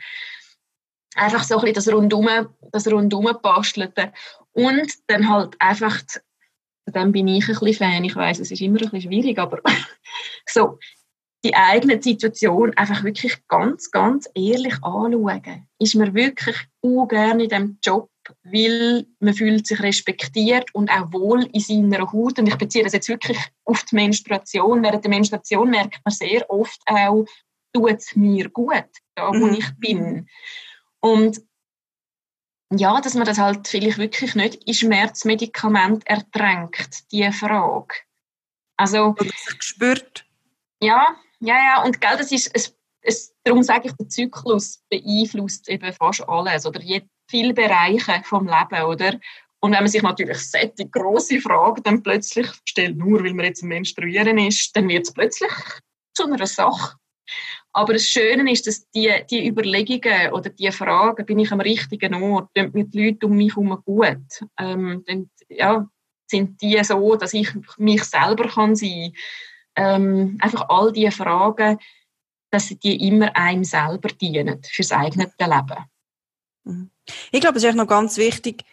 Einfach so ein bisschen das Rundum, das Rundum basteln. Und dann halt einfach, dann bin ich ein bisschen Fan, ich weiß es ist immer ein bisschen schwierig, aber so, die eigene Situation einfach wirklich ganz, ganz ehrlich anschauen. Ist man wirklich ungern in diesem Job, weil man fühlt sich respektiert und auch wohl in seiner Haut. Und ich beziehe das jetzt wirklich auf die Menstruation. Während der Menstruation merkt man sehr oft auch, tut es mir gut, da wo mhm. ich bin. Und ja, dass man das halt vielleicht wirklich nicht in Schmerzmedikament ertränkt, diese Frage. Also, Oder sich gespürt. Ja, ja, ja, und gell, das ist, es, es, darum sage ich, der Zyklus beeinflusst eben fast alles oder viele Bereiche vom Leben, oder? Und wenn man sich natürlich solche grosse Fragen dann plötzlich stellt, nur weil man jetzt am Menstruieren ist, dann wird es plötzlich zu einer Sache. Aber das Schöne ist, dass die, die Überlegungen oder die Fragen, bin ich am richtigen Ort, tun mir die Leute um mich herum gut, ähm, dann, ja, sind die so, dass ich mich selber kann sein kann ähm, einfach all diese Fragen, dass die immer einem selber dienen, fürs eigene Leben. Mhm. Ich glaube, es ist noch ganz wichtig,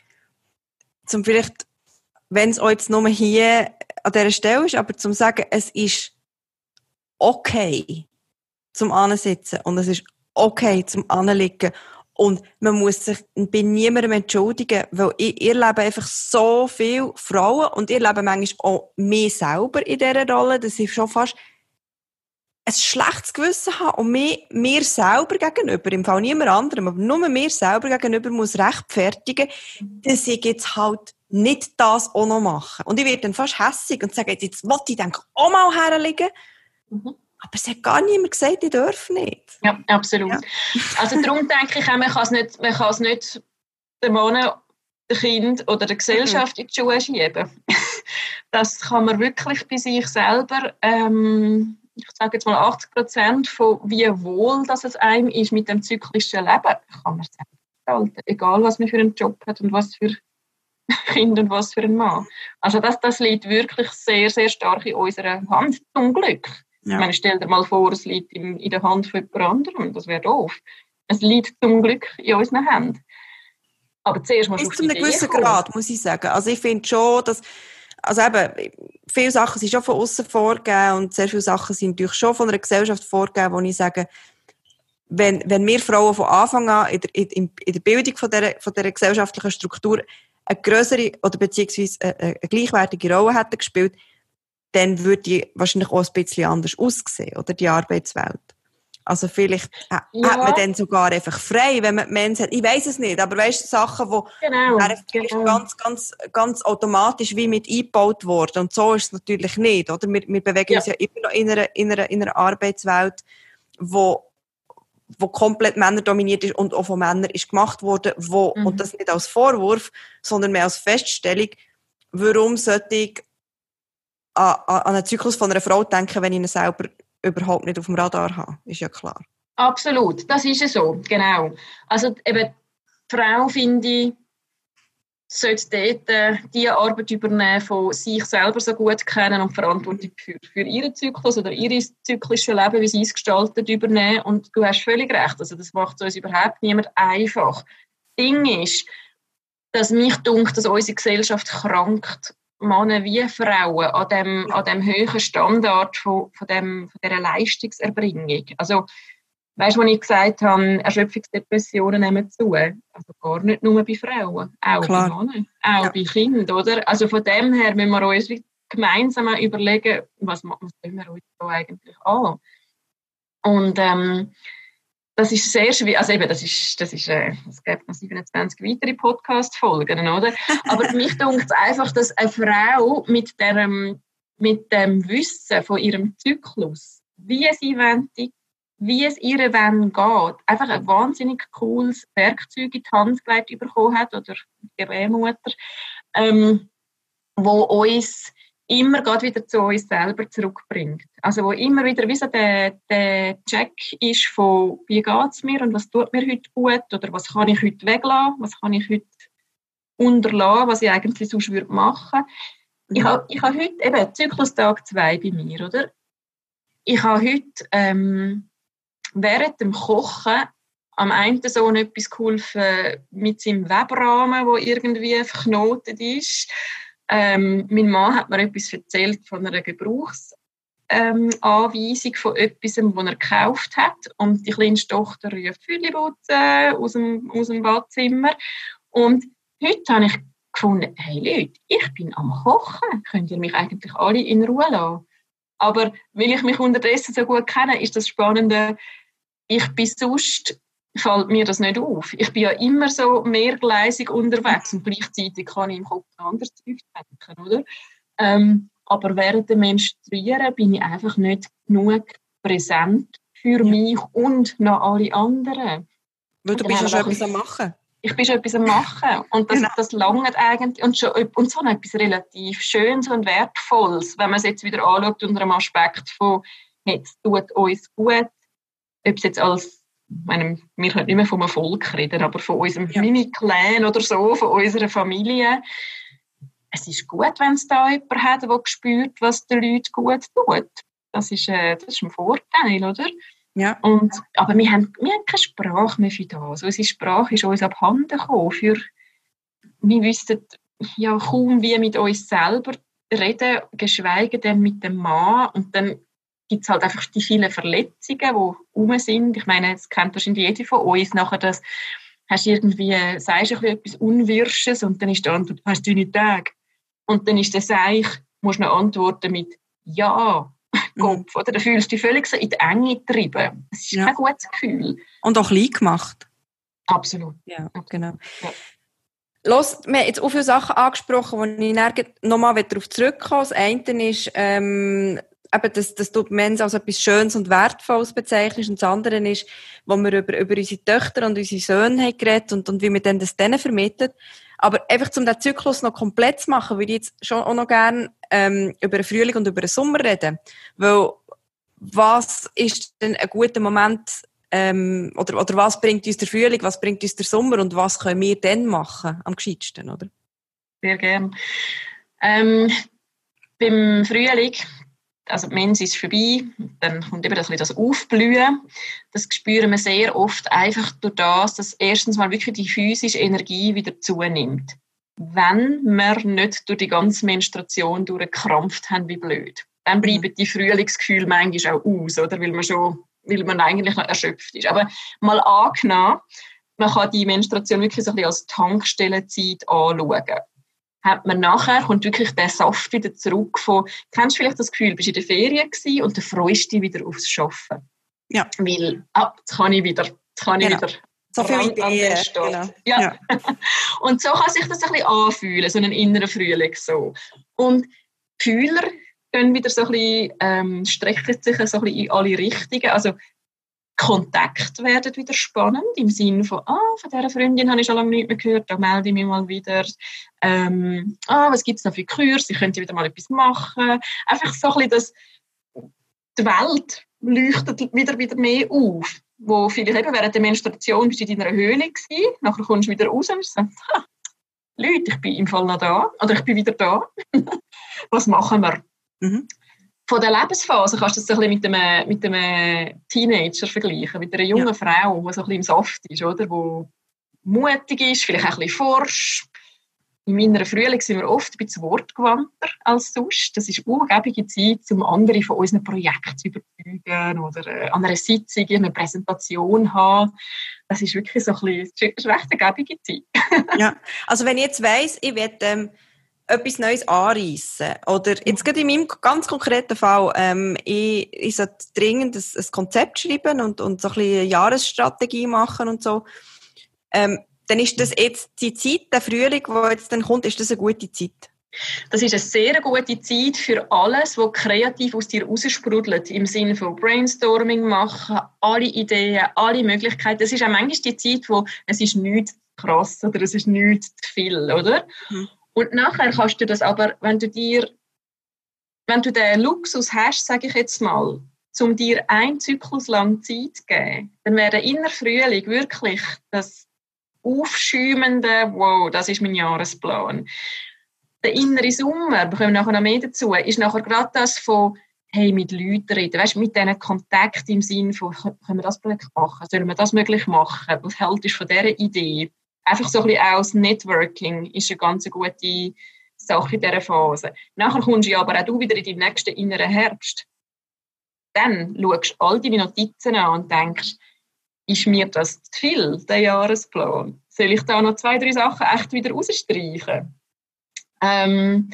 zum vielleicht, wenn es euch jetzt nur hier an dieser Stelle ist, aber zum sagen, es ist okay zum Ansitzen und es ist okay zum Anliegen und man muss sich bei niemandem entschuldigen, weil ich, ihr lebe einfach so viele Frauen und ihr lebe manchmal auch mir selber in dieser Rolle, dass ich schon fast ein schlechtes Gewissen habe und mir, mir selber gegenüber, im Fall niemand anderem, aber nur mir selber gegenüber muss rechtfertigen, dass ich jetzt halt nicht das auch noch mache. Und ich werde dann fast hässig und sage, jetzt wollte ich denke auch mal herlegen. Mhm. Aber es hat gar niemand gesagt, ich darf nicht. Ja, absolut. Ja. Also darum denke ich auch, man kann es nicht, man kann es nicht dem Mann, dem Kind oder der Gesellschaft mhm. in die Schuhe schieben. Das kann man wirklich bei sich selber, ähm, ich sage jetzt mal 80 Prozent von wie wohl dass es einem ist mit dem zyklischen Leben, kann man selber gestalten. Egal, was man für einen Job hat und was für Kind und was für ein Mann. Also das, das liegt wirklich sehr, sehr stark in unserer Hand, zum Glück. Ja. Ich meine, stell dir mal vor, es liegt in, in der Hand von jemand anderem. Das wäre doof. Es liegt zum Glück in unseren Händen. Aber zuerst muss Bis zu einem gewissen Grad, muss ich sagen. Also ich finde schon, dass also eben, viele Sachen sind schon von außen vorgegeben und sehr viele Sachen sind natürlich schon von einer Gesellschaft vorgegeben, wo ich sage, wenn, wenn wir Frauen von Anfang an in der, in, in der Bildung von dieser, von dieser gesellschaftlichen Struktur eine größere oder beziehungsweise eine, eine gleichwertige Rolle hätten gespielt, dann würde die wahrscheinlich auch ein bisschen anders aussehen, oder die Arbeitswelt. Also vielleicht ja. hat man dann sogar einfach frei, wenn man Mens hat. Ich weiß es nicht, aber weißt du, Sachen, die genau, genau. ganz, ganz, ganz automatisch wie mit eingebaut wurden. Und so ist es natürlich nicht, oder? Wir, wir bewegen ja. uns ja immer noch in einer, in einer, in einer Arbeitswelt, wo wo komplett Männer dominiert ist und auch von Männern ist gemacht worden, wo, mhm. und das nicht als Vorwurf, sondern mehr als Feststellung, warum sollte ich an, einen Zyklus von einer Frau denken, wenn ich ihn selber überhaupt nicht auf dem Radar habe. Ist ja klar. Absolut, das ist es so, genau. Also eben, die Frau, finde ich, sollte dort äh, die Arbeit übernehmen, von sich selber so gut kennen und Verantwortung für, für ihren Zyklus oder ihr zyklische Leben, wie sie es gestaltet, übernehmen. Und du hast völlig recht, also das macht uns überhaupt niemand einfach. Ding ist, dass mich dunkt, dass unsere Gesellschaft krankt Männer wie Frauen an dem, an dem hohen Standard von, von, dem, von dieser Leistungserbringung. Also, weißt du, als ich gesagt habe, Erschöpfungsdepressionen nehmen zu. Also gar nicht nur bei Frauen, auch Klar. bei Männern, auch ja. bei Kindern, oder? Also von dem her müssen wir uns gemeinsam überlegen, was, was wir uns da eigentlich an. Und ähm, das ist sehr schwierig. Also eben, das ist, das ist, äh, es gibt noch 27 weitere Podcast-Folgen, oder? Aber mich dunkt es einfach, dass eine Frau mit dem, mit dem Wissen von ihrem Zyklus, wie sie wendet, wie es ihr wenn geht, einfach ein wahnsinnig cooles Werkzeug in die Hand gelegt bekommen hat, oder Gebärmutter, ähm, wo uns immer gerade wieder zu uns selber zurückbringt. Also wo immer wieder wie so der, der Check ist von wie geht es mir und was tut mir heute gut oder was kann ich heute weglassen, was kann ich heute unterlassen, was ich eigentlich sonst würde machen. Mhm. Ich habe ich hab heute eben Zyklustag 2 bei mir, oder? Ich habe heute ähm, während dem Kochen am einen Sohn etwas geholfen mit seinem Webrahmen, wo irgendwie verknotet ist. Ähm, mein Mann hat mir etwas erzählt von einer Gebrauchsanweisung ähm, von etwas, das er gekauft hat. Und die kleine Tochter ruft Füllibutze aus aus dem Badzimmer. Und heute habe ich gefunden, hey Leute, ich bin am Kochen. Könnt ihr mich eigentlich alle in Ruhe lassen? Aber weil ich mich unterdessen so gut kenne, ist das Spannende, ich bin sonst fällt mir das nicht auf. Ich bin ja immer so mehrgleisig unterwegs und gleichzeitig kann ich im Kopf anders denken, oder? Ähm, aber während dem Menstruieren bin ich einfach nicht genug präsent für mich und noch alle anderen. Weil du bist ja schon etwas am Machen. Ich bin schon etwas am Machen. Und das, genau. das langt eigentlich. Und, schon, und so etwas relativ Schönes und Wertvolles, wenn man es jetzt wieder anschaut unter einem Aspekt von, jetzt tut uns gut, ob es jetzt als meine, wir können nicht mehr vom Erfolg reden, aber von unserem ja. Mini-Clan oder so, von unserer Familie. Es ist gut, wenn es da jemand hat, der spürt, was den Leuten gut tut. Das ist, äh, das ist ein Vorteil, oder? Ja. Und, aber wir haben, wir haben keine Sprache mehr für das. Unsere Sprache ist uns abhanden gekommen. Für, wir wüssten ja kaum, wie mit uns selber reden, geschweige denn mit dem Mann. Und dann gibt es halt einfach die vielen Verletzungen, die rum sind. Ich meine, das kennt wahrscheinlich jede von uns. Nachher das, hast du irgendwie, sagst du etwas Unwirsches und dann ist die Antwort, hast du deine Tage? Und dann ist das Seich, musst du noch antworten mit Ja, mhm. Kopf. Oder dann fühlst du dich völlig so in die Enge getrieben. Das ist ja. kein gutes Gefühl. Und auch klein gemacht. Absolut. Ja, genau. Ja. Los, wir haben jetzt auch viele Sachen angesprochen, wo ich nochmal darauf zurückkomme. Das eine ist, ähm, eben, dass, dass du Mensch als etwas Schönes und Wertvolles bezeichnest. Und das andere ist, wo wir über, über unsere Töchter und unsere Söhne haben geredet und, und wie wir dann das denen vermittelt. Aber einfach, um den Zyklus noch komplett zu machen, würde ich jetzt schon auch noch gerne ähm, über den Frühling und über den Sommer reden. Weil, was ist denn ein guter Moment, ähm, oder, oder was bringt uns der Frühling, was bringt uns der Sommer und was können wir dann machen, am gescheitsten, oder? Sehr gerne. Ähm, beim Frühling also die Mens ist vorbei, dann kommt eben das, das Aufblühen. Das spüren wir sehr oft einfach durch das, dass erstens mal wirklich die physische Energie wieder zunimmt. Wenn wir nicht durch die ganze Menstruation durchgekrampft haben, wie blöd. Dann mhm. bleiben die Frühlingsgefühle manchmal auch aus, oder? Weil man schon, weil man eigentlich noch erschöpft ist. Aber mal angenommen, man kann die Menstruation wirklich so ein bisschen als Tankstellenzeit anschauen hat man nachher, kommt wirklich der Saft wieder zurück von, kennst du vielleicht das Gefühl, bist in der Ferien gewesen und du freust dich wieder aufs Arbeiten. Ja. Weil, ah, jetzt kann ich wieder, jetzt kann ich genau. wieder so viele Ideen. Genau. Ja. ja. und so kann sich das ein bisschen anfühlen, so einen inneren Frühling so. Und Fühler gehen wieder so ein bisschen, ähm, strecken sich so ein bisschen in alle Richtungen. Also Kontakt werden wieder spannend, im Sinne von, ah, von dieser Freundin habe ich schon lange nicht mehr gehört, da melde ich mich mal wieder. Ähm, ah, was gibt es noch für Kurse, ich könnte wieder mal etwas machen. Einfach so ein bisschen, dass die Welt leuchtet wieder, wieder mehr auf. Wo vielleicht eben während der Menstruation bist du in deiner Höhle gewesen, nachher kommst du wieder raus und sagst, ha, Leute, ich bin im Fall noch da, oder ich bin wieder da. was machen wir? Mhm von der Lebensphase kannst du das so ein bisschen mit einem, mit einem Teenager vergleichen, mit einer jungen ja. Frau, die so ein bisschen im Saft ist, oder? Wo mutig ist, vielleicht auch ein bisschen forsch, in meiner Frühling sind wir oft ein bisschen wortgewandter als sonst. Das ist eine ungebige Zeit, um andere von unseren Projekten zu überzeugen oder äh, an einer Sitzung eine Präsentation haben. Das ist wirklich so ein bisschen, ist recht eine gebige Zeit. ja, also wenn ich jetzt weiss, ich will ähm, etwas Neues anreissen oder jetzt gerade in meinem ganz konkreten Fall, ähm, ich, ich sollte dringend ein, ein Konzept schreiben und, und so ein bisschen eine Jahresstrategie machen und so. Ähm, dann ist das jetzt die Zeit, der Frühling, der jetzt dann kommt, ist das eine gute Zeit? Das ist eine sehr gute Zeit für alles, was kreativ aus dir raussprudelt. Im Sinne von Brainstorming machen, alle Ideen, alle Möglichkeiten. Das ist auch manchmal die Zeit, wo es ist nichts krass oder es ist nichts zu viel, oder? Mhm. Und nachher kannst du das aber, wenn du dir, wenn du den Luxus hast, sage ich jetzt mal, um dir einen Zyklus lang Zeit zu geben, dann wäre der inner Frühling wirklich das aufschäumende, wow, das ist mein Jahresplan. Der innere Sommer, wir kommen nachher noch mehr dazu, ist nachher gerade das von, hey, mit Leuten reden, weißt, mit diesen Kontakt im Sinn von, können wir das möglich machen, sollen wir das möglich machen, was hältst du von dieser Idee? Einfach so ein bisschen aus Networking ist eine ganz gute Sache in dieser Phase. Nachher kommst du aber auch du wieder in deinen nächsten inneren Herbst. Dann schaust du all deine Notizen an und denkst, ist mir das zu viel, der Jahresplan? Soll ich da noch zwei, drei Sachen echt wieder rausstreichen? Ähm,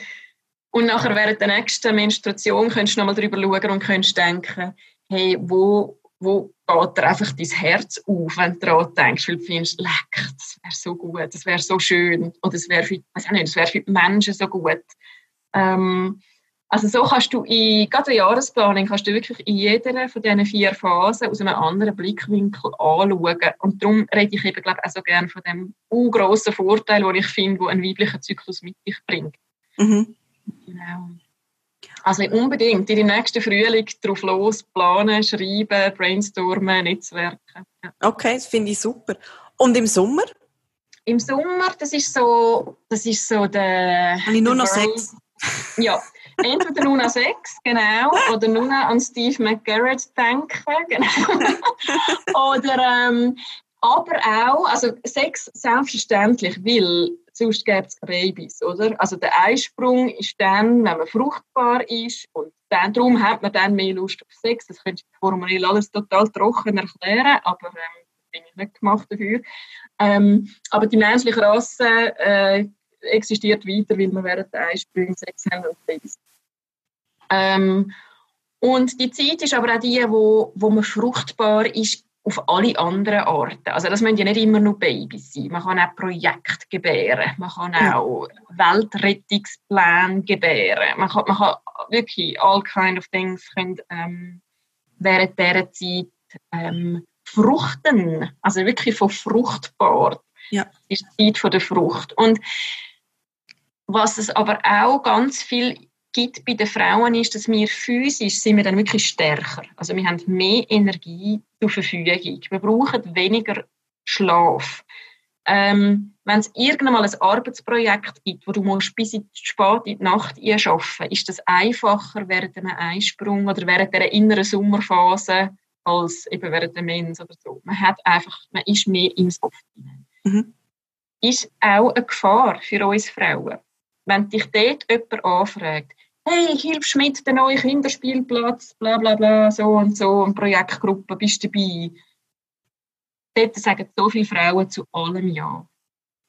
und nachher während der nächsten Menstruation könntest du nochmal darüber schauen und könntest denken, hey, wo, wo geht dir einfach dein Herz auf, wenn du daran denkst, weil du findest, leck, das wäre so gut, das wäre so schön, oder das wäre für, weiß nicht, das wäre für die Menschen so gut. Ähm, also so kannst du in, gerade der Jahresplanung, kannst du wirklich in jeder von diesen vier Phasen aus einem anderen Blickwinkel anschauen. Und darum rede ich eben, glaube ich, auch so gerne von dem grossen Vorteil, den ich finde, wo ein weiblicher Zyklus mit sich bringt. Mhm. Genau. Also unbedingt in den nächsten Frühling drauf los, planen, schreiben, brainstormen, Netzwerken. Ja. Okay, das finde ich super. Und im Sommer? Im Sommer, das ist so, das ist so der... Habe ich nur noch sechs? Ja, entweder nur an Sex, genau, oder nur an Steve McGarrett denken, genau. oder, ähm, aber auch, also Sex selbstverständlich, weil sonst gibt es Babys, oder? Also der Eisprung ist dann, wenn man fruchtbar ist und dann, darum hat man dann mehr Lust auf Sex. Das könnte ich formell alles total trocken erklären, aber ähm, bin ich nicht gemacht dafür. Ähm, aber die menschliche Rasse äh, existiert weiter, weil wir während der Einsprünge Sex haben und Babys. Ähm, und die Zeit ist aber auch die, wo, wo man fruchtbar ist auf alle anderen Arten. Also das müssen ja nicht immer nur Babys sein. Man kann auch Projekte gebären. Man kann auch Weltrettungspläne gebären. Man kann, man kann wirklich all kind of things können, ähm, während dieser Zeit ähm, fruchten. Also wirklich von fruchtbar. Ja. Ist die Zeit von der Frucht. Und was es aber auch ganz viel gibt bei den Frauen ist, dass wir physisch sind wir dann wirklich stärker. Also wir haben mehr Energie zur Verfügung. Wir brauchen weniger Schlaf. Ähm, wenn es irgendwann mal ein Arbeitsprojekt gibt, wo du musst bis in spät in die Nacht arbeiten ist das einfacher während einem Einsprung oder während der inneren Sommerphase als eben während der Mens oder so. Man hat einfach, man ist mehr im Soft. Mhm. Ist auch eine Gefahr für uns Frauen wenn dich dort jemand anfragt, hey, hilfst du mit dem neuen Kinderspielplatz, bla bla bla, so und so, eine Projektgruppe, bist du dabei? Dort sagen so viele Frauen zu allem Ja.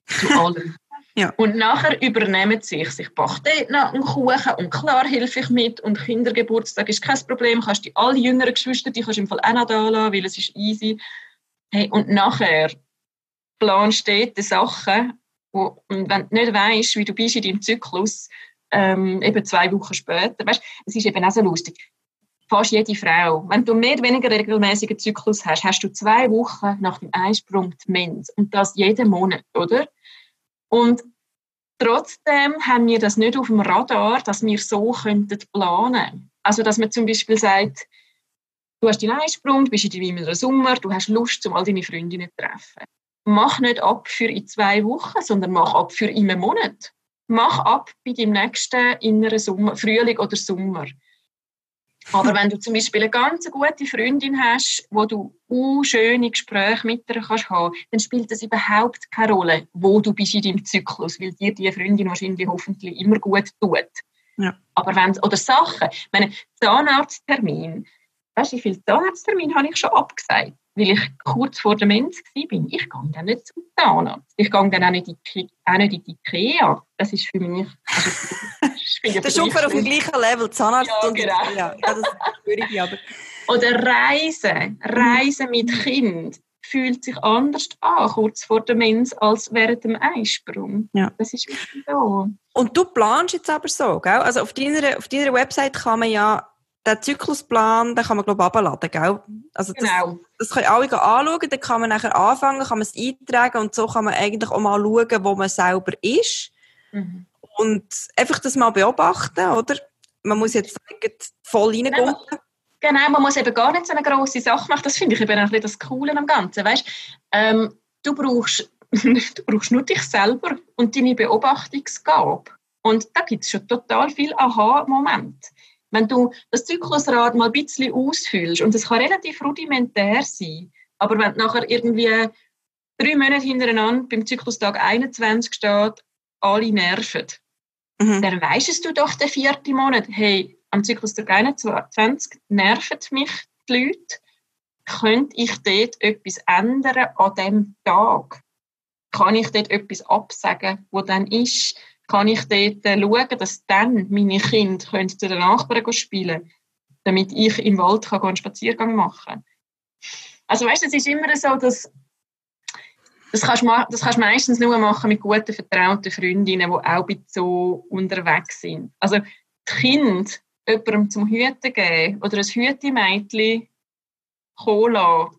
Zu allem. ja. Und nachher übernehmen sie sich. Ich backe dort noch einen Kuchen und klar helfe ich mit und Kindergeburtstag ist kein Problem, kannst du alle jüngeren Geschwister, die kannst du im Fall auch noch da lassen, weil es ist easy. Hey, und nachher planst du dort Sachen wo, und wenn du nicht weißt, wie du bist in deinem Zyklus, ähm, eben zwei Wochen später, weißt, es ist eben auch so lustig. Fast jede Frau, wenn du mehr oder weniger regelmäßigen Zyklus hast, hast du zwei Wochen nach dem Einsprung die Mens. Und das jeden Monat, oder? Und trotzdem haben wir das nicht auf dem Radar, dass wir so könnten planen. Also, dass man zum Beispiel sagt, du hast deinen Einsprung, du bist in deinem Sommer, du hast Lust, um all deine Freundinnen zu treffen mach nicht ab für in zwei Wochen, sondern mach ab für in einem Monat. Mach ab bei deinem nächsten inneren Sommer, Frühling oder Sommer. Aber wenn du zum Beispiel eine ganz gute Freundin hast, wo du uh, schöne Gespräche mit ihr kannst haben, dann spielt es überhaupt keine Rolle, wo du bist in deinem Zyklus, weil dir die Freundin wahrscheinlich hoffentlich immer gut tut. Ja. Aber wenn oder Sachen, meine Zahnarzttermin, weißt du, wie viele Zahnarzttermine habe ich schon abgesagt, weil ich kurz vor der Mens war. Ich gehe dann nicht zum Zahnarzt. Ich gehe dann auch nicht in die, auch nicht in die Ikea. Das ist für mich... Also, das ist ungefähr auf dem gleichen Level, Zahnarzt ja, genau. und... Ja, das ist schwierig, aber... Oder Reisen. Reisen mit Kind fühlt sich anders an, kurz vor der Mens, als während dem Einsprung. Ja. Das ist so. Und du planst jetzt aber so, gell? Also auf deiner, auf deiner Website kann man ja den Zyklusplan, den kann man glaube ich abladen, gell? Also das, genau. das können alle anschauen, dann kann man nachher anfangen, kann man es eintragen und so kann man eigentlich auch mal schauen, wo man selber ist. Mhm. Und einfach das mal beobachten, oder? Man muss jetzt voll reingehen. Genau, man muss eben gar nicht so eine grosse Sache machen. Das finde ich eben ein bisschen das Coole am Ganzen. Weißt? Ähm, du, brauchst, du brauchst nur dich selber und deine Beobachtungsgabe. Und da gibt es schon total viel Aha-Momente. Wenn du das Zyklusrad mal ein bisschen ausfüllst, und es kann relativ rudimentär sein, aber wenn du nachher irgendwie drei Monate hintereinander beim Zyklustag 21 steht, alle nerven, mhm. dann weisst du doch den vierten Monat, hey, am Zyklustag 21 nerven mich die Leute. Könnte ich dort etwas ändern an dem Tag? Kann ich dort etwas absagen, wo dann ist? Kann ich dort schauen, dass dann meine Kinder zu den Nachbarn spielen können, damit ich im Wald einen Spaziergang machen kann? Also weißt, es ist immer so, dass das kannst, du, das kannst du meistens nur machen mit guten, vertrauten Freundinnen, die auch so unterwegs sind. Also die Kinder jemandem zum Hüten geben oder ein Hütemädchen Cola,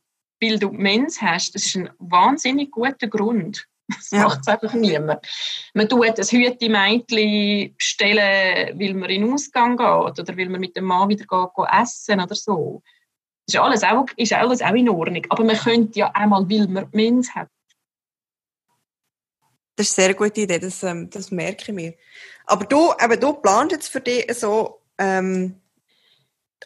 weil du Mens hast, das ist ein wahnsinnig guter Grund. Das ja. macht es einfach niemand. Man tut ein Hütemädchen bestellen, weil man in den Ausgang geht oder weil man mit dem Mann wieder geht, geht essen oder so. Das ist alles, auch, ist alles auch in Ordnung. Aber man könnte ja einmal, weil man Mens hat. Das ist eine sehr gute Idee, das, ähm, das merke ich mir. Aber du, eben, du planst jetzt für dich so ähm,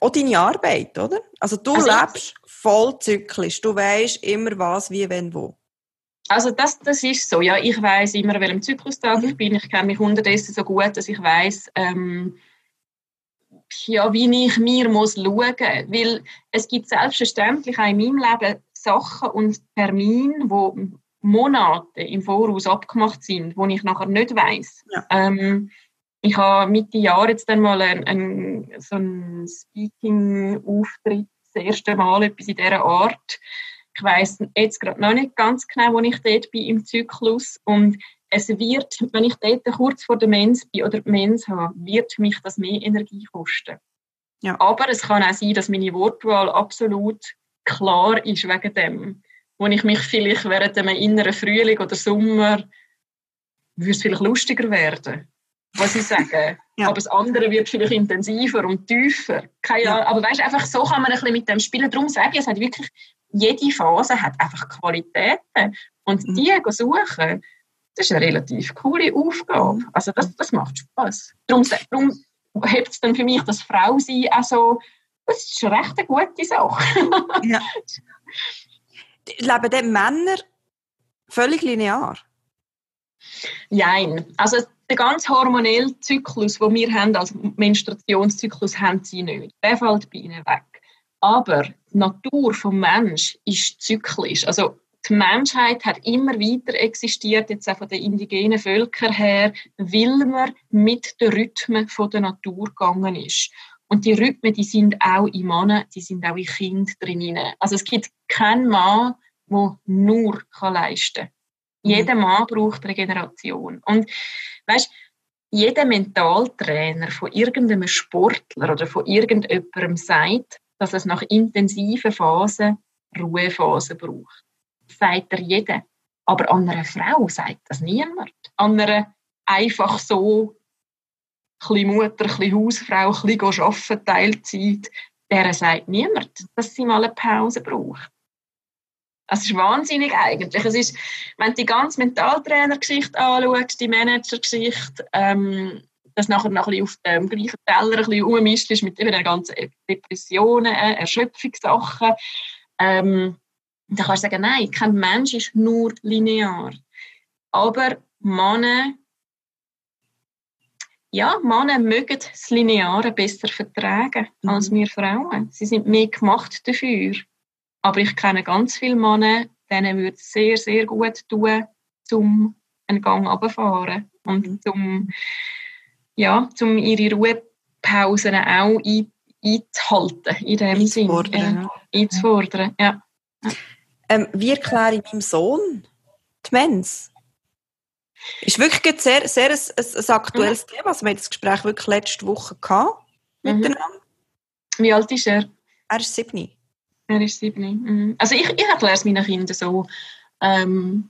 auch deine Arbeit, oder? Also du also lebst voll zyklisch. Du weißt immer was, wie, wenn, wo. Also das, das ist so. Ja, ich weiß immer, welchem Zyklustag mhm. ich bin. Ich kenne mich unterdessen so gut, dass ich weiß, ähm, ja, wie ich mir muss schauen muss. Weil es gibt selbstverständlich auch in meinem Leben Sachen und Termine, wo Monate im Voraus abgemacht sind, wo ich nachher nicht weiß. Ja. Ähm, ich habe Mitte Jahr jetzt dann mal ein, ein, so einen Speaking-Auftritt, das erste Mal etwas in dieser Art. Ich weiß jetzt gerade noch nicht ganz genau, wo ich dort bin im Zyklus und es wird, wenn ich dort kurz vor der Mens bin oder die Mens habe, wird mich das mehr Energie kosten. Ja. Aber es kann auch sein, dass meine Wortwahl absolut klar ist wegen dem, wo ich mich vielleicht während einem inneren Frühling oder Sommer würde es vielleicht lustiger werden was ich sage. Ja. Aber das andere wird vielleicht intensiver und tiefer. Keine ja. Aber weißt, einfach so kann man ein bisschen mit dem spielen. Darum sage ich, es hat wirklich, jede Phase hat einfach Qualitäten. Und mhm. die suchen, das ist eine relativ coole Aufgabe. Also das, das macht Spaß. Darum, darum hebt es dann für mich das Frausein auch so, das ist recht eine gute Sache. ja. Leben die Männer völlig linear? Nein, also den ganz hormonellen Zyklus, den wir haben, als Menstruationszyklus, haben sie nicht. Der fällt bei ihnen weg. Aber die Natur des Menschen ist zyklisch. Also die Menschheit hat immer weiter existiert, jetzt auch von den indigenen Völkern her, weil man mit den Rhythmen der Natur gegangen ist. Und die Rhythmen, die sind auch in Männern, die sind auch in Kindern drin. Also es gibt keinen Mann, der nur leisten kann. Jeder Mann braucht Regeneration. Und weißt, jeder Mentaltrainer von irgendeinem Sportler oder von irgendjemandem sagt, dass es nach intensiven Phasen Ruhephasen braucht. Das sagt er jeder. Aber an einer Frau sagt das niemand. An einer einfach so ein Mutter, ein Hausfrau, ein arbeiten, Teilzeit, der sagt niemand, dass sie mal eine Pause braucht. Es ist wahnsinnig eigentlich. Es ist, wenn du die ganze Mentaltrainer-Geschichte anschaust, die Manager-Geschichte, ähm, das nachher noch ein bisschen auf dem gleichen Teller ein bisschen ummischt ist mit den ganzen Depressionen, äh, Erschöpfungssachen. Ähm, dann kannst du sagen, nein, kein Mensch ist nur linear. Aber Männer, ja, Männer mögen das Lineare besser vertragen mhm. als wir Frauen. Sie sind mehr gemacht dafür. Aber ich kenne ganz viele Männer, denen würde es sehr, sehr gut tun, zum einen Gang runterfahren und mhm. zum, ja, zum ihre Ruhepausen auch ein, einzuhalten, in dem Sinn. Ja, einzufordern, ja. Ähm, wie erkläre ich meinem Sohn die Mens? Ist wirklich sehr, sehr ein, ein, ein aktuelles mhm. Thema. Also wir hatten das Gespräch wirklich letzte Woche gehabt, mhm. miteinander. Wie alt ist er? Er ist sieben. Er ist sieben. Mhm. Also ich, ich erkläre es meinen Kindern so, ähm,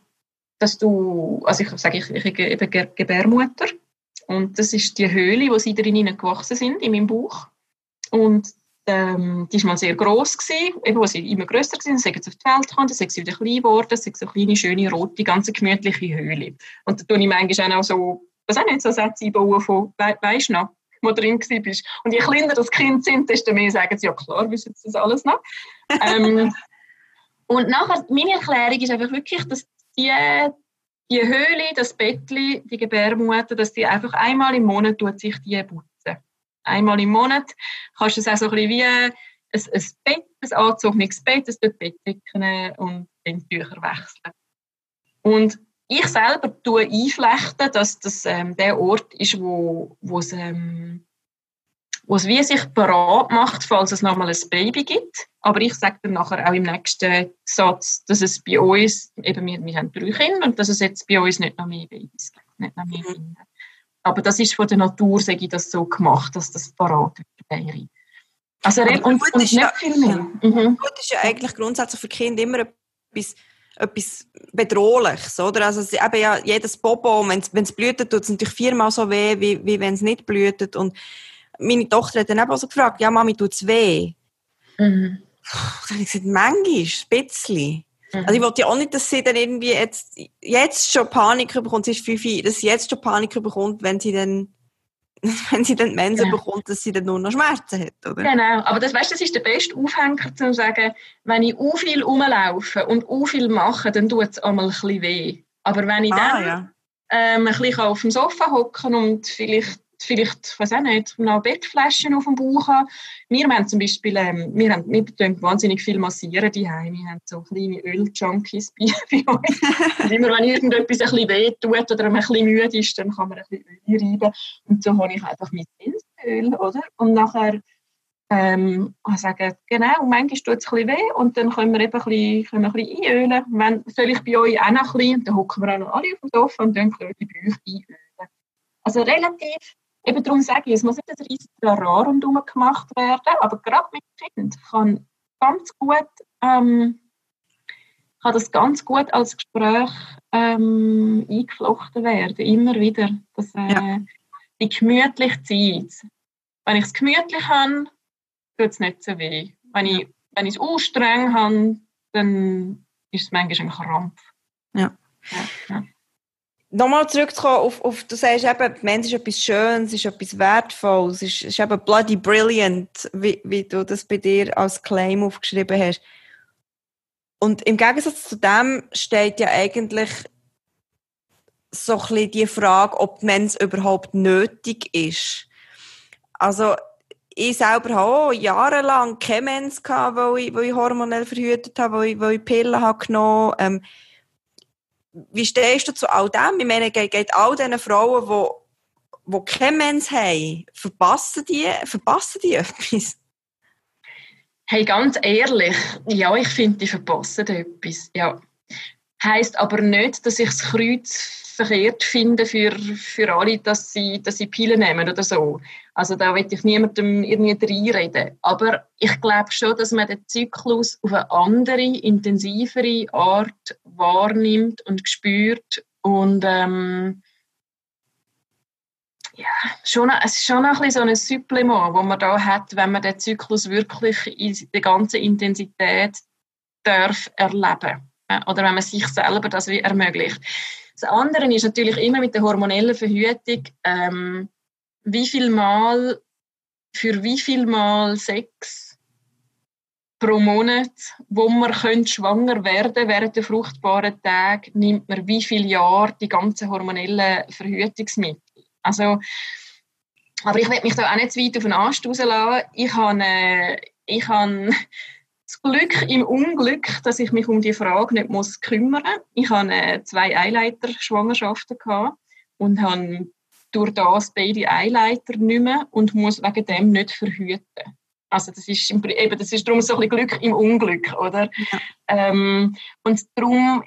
dass du, also ich sage, ich, ich bin Gebärmutter und das ist die Höhle, wo sie drinnen gewachsen sind, in meinem Bauch. Und ähm, die war mal sehr gross, gewesen, eben, wo sie immer grösser waren, sind sie auf die Welt gekommen, dann sind sie wieder klein geworden, sind so eine kleine, schöne, rote, ganz gemütliche Höhle. Und da tue ich manchmal auch so, was auch nicht, so Sätze einbauen von, we weisst du noch, wo drin bist. Und je kleiner das Kind sind, desto mehr sagen sie, ja klar, wissen sie das alles noch. ähm, und nachher, meine Erklärung ist einfach wirklich, dass die, die Höhle, das Bettli, die Gebärmutter, dass die einfach einmal im Monat tut sich die putzen. Einmal im Monat kannst du es auch so ein bisschen wie ein, ein Bett, ein angezogenes Bett, ein Bettdecken und den Tücher wechseln. Und ich selber tue einflechten, dass das ähm, der Ort ist, wo, wo es ähm, wo es wie sich parat macht, falls es nochmal ein Baby gibt. Aber ich sage dann nachher auch im nächsten Satz, dass es bei uns, eben wir, wir haben drei Kinder, und dass es jetzt bei uns nicht noch mehr Babys gibt, nicht noch mehr mhm. Kinder. Aber das ist von der Natur, sage ich, das so gemacht, dass das parat wäre. Also, und, und, und nicht ja, viel mehr. Mhm. Gut ist ja eigentlich grundsätzlich für Kinder immer etwas, etwas Bedrohliches, oder? Also, eben ja, jedes Popo, wenn es blühtet, tut es natürlich viermal so weh, wie, wie wenn es nicht blühtet. Und meine Tochter hat dann eben auch so gefragt, ja, Mami, tut es weh? Mhm. Dann habe ich gesagt, manchmal, ein bisschen. Mhm. Also ich wollte ja auch nicht, dass sie dann irgendwie jetzt, jetzt schon Panik bekommt, sie ist fünf, dass sie jetzt schon Panik bekommt, wenn sie dann wenn sie dann Mensen genau. bekommt, dass sie dann nur noch Schmerzen hat, oder? Genau, aber das, weißt, das ist der beste Aufhänger, zu sagen, wenn ich u viel rumlaufe und u viel mache, dann tut es einmal ein bisschen weh. Aber wenn ich ah, dann ja. ähm, ein bisschen auf dem Sofa hocken und vielleicht vielleicht, ich weiß auch nicht, noch Bettflaschen auf dem Bauch haben. Wir haben zum Beispiel, ähm, wir, haben, wir wahnsinnig viel massieren die Wir haben so kleine Öljunkies bei, bei uns. und immer wenn irgendetwas ein bisschen weh tut oder man ein bisschen müde ist, dann kann man ein bisschen Öl reiben. Und so habe ich einfach mit Öl, oder? Und nachher ähm, sagen, genau, manchmal tut es ein weh und dann können wir eben ein bisschen, können wir ein bisschen einölen. Wenn, soll ich bei euch auch noch ein bisschen, dann hocken wir auch noch alle auf dem Sofa und dann können wir bei euch einölen. Also relativ eben darum sage ich, es muss nicht ein riesiges Trara rundherum gemacht werden, aber gerade mit Kind kann ganz gut, ähm, kann das ganz gut als Gespräch ähm, eingeflochten werden, immer wieder. Das, äh, ja. Die gemütliche Zeit. Wenn ich es gemütlich habe, tut es nicht so weh. Wenn ich, wenn ich es anstreng habe, dann ist es manchmal ein Krampf. Ja. ja, ja nochmal zurückzukommen auf, auf, du sagst eben, Mensch ist etwas Schönes, ist etwas Wertvolles, ist, ist eben bloody brilliant, wie, wie du das bei dir als Claim aufgeschrieben hast. Und im Gegensatz zu dem steht ja eigentlich so ein bisschen die Frage, ob Mensch überhaupt nötig ist. Also, ich selber habe auch jahrelang keine Mens gehabt, weil ich, weil ich hormonell verhütet habe, weil ich, weil ich Pillen habe genommen habe. Ähm, wie stehst du zu all dem? Ich meine, geht, geht all diesen Frauen, die, die keine Mens haben, verpassen die, verpassen die etwas? Hey, ganz ehrlich, ja, ich finde, die verpassen etwas, ja. Heisst aber nicht, dass ich das Kreuz verkehrt finde für, für alle, dass sie, dass sie Pillen nehmen oder so. Also da will ich niemandem irgendwie reinreden. Aber ich glaube schon, dass man den Zyklus auf eine andere, intensivere Art wahrnimmt und spürt und ähm, ja, schon, es ist schon ein bisschen so ein Supplement, das man da hat, wenn man den Zyklus wirklich in der ganzen Intensität darf erleben oder wenn man sich selber das ermöglicht. Das andere ist natürlich immer mit der hormonellen Verhütung, ähm, wie viel Mal, für wie viel Mal Sex pro Monat, wo man schwanger werden könnte, während der fruchtbaren Tage, nimmt man wie viele Jahre die ganzen hormonellen Verhütungsmittel. Also, aber ich will mich da auch nicht zu weit auf den Ast rauslassen. Ich habe, ich habe das Glück im Unglück, dass ich mich um die Frage nicht muss kümmern muss. Ich hatte äh, zwei Eileiter-Schwangerschaften und habe durch das beide Eileiter nicht mehr und muss wegen dem nicht verhüten. Also das ist, eben, das ist darum so ein bisschen Glück im Unglück, oder? Ja. Ähm, und darum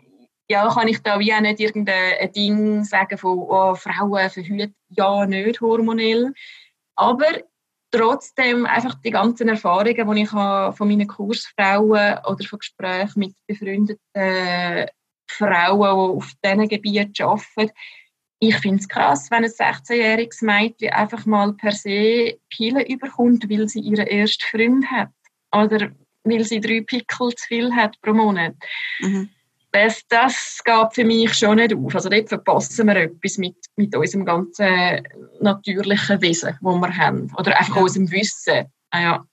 ja, kann ich da wie auch nicht irgendein Ding sagen von oh, Frauen verhüten ja nicht hormonell. Aber trotzdem einfach die ganzen Erfahrungen, die ich habe von meinen Kursfrauen oder von Gesprächen mit befreundeten Frauen, die auf diesen Gebieten arbeiten, ich finde es krass, wenn ein 16-jähriges Mädchen einfach mal per se Pillen überkommt, weil sie ihren ersten Freund hat. Oder weil sie drei Pickel zu viel hat pro Monat. Mhm. Das, das geht für mich schon nicht auf. Also dort verpassen wir etwas mit, mit unserem ganzen natürlichen Wesen, das wir haben. Oder einfach ja. unserem Wissen. Ah, ja.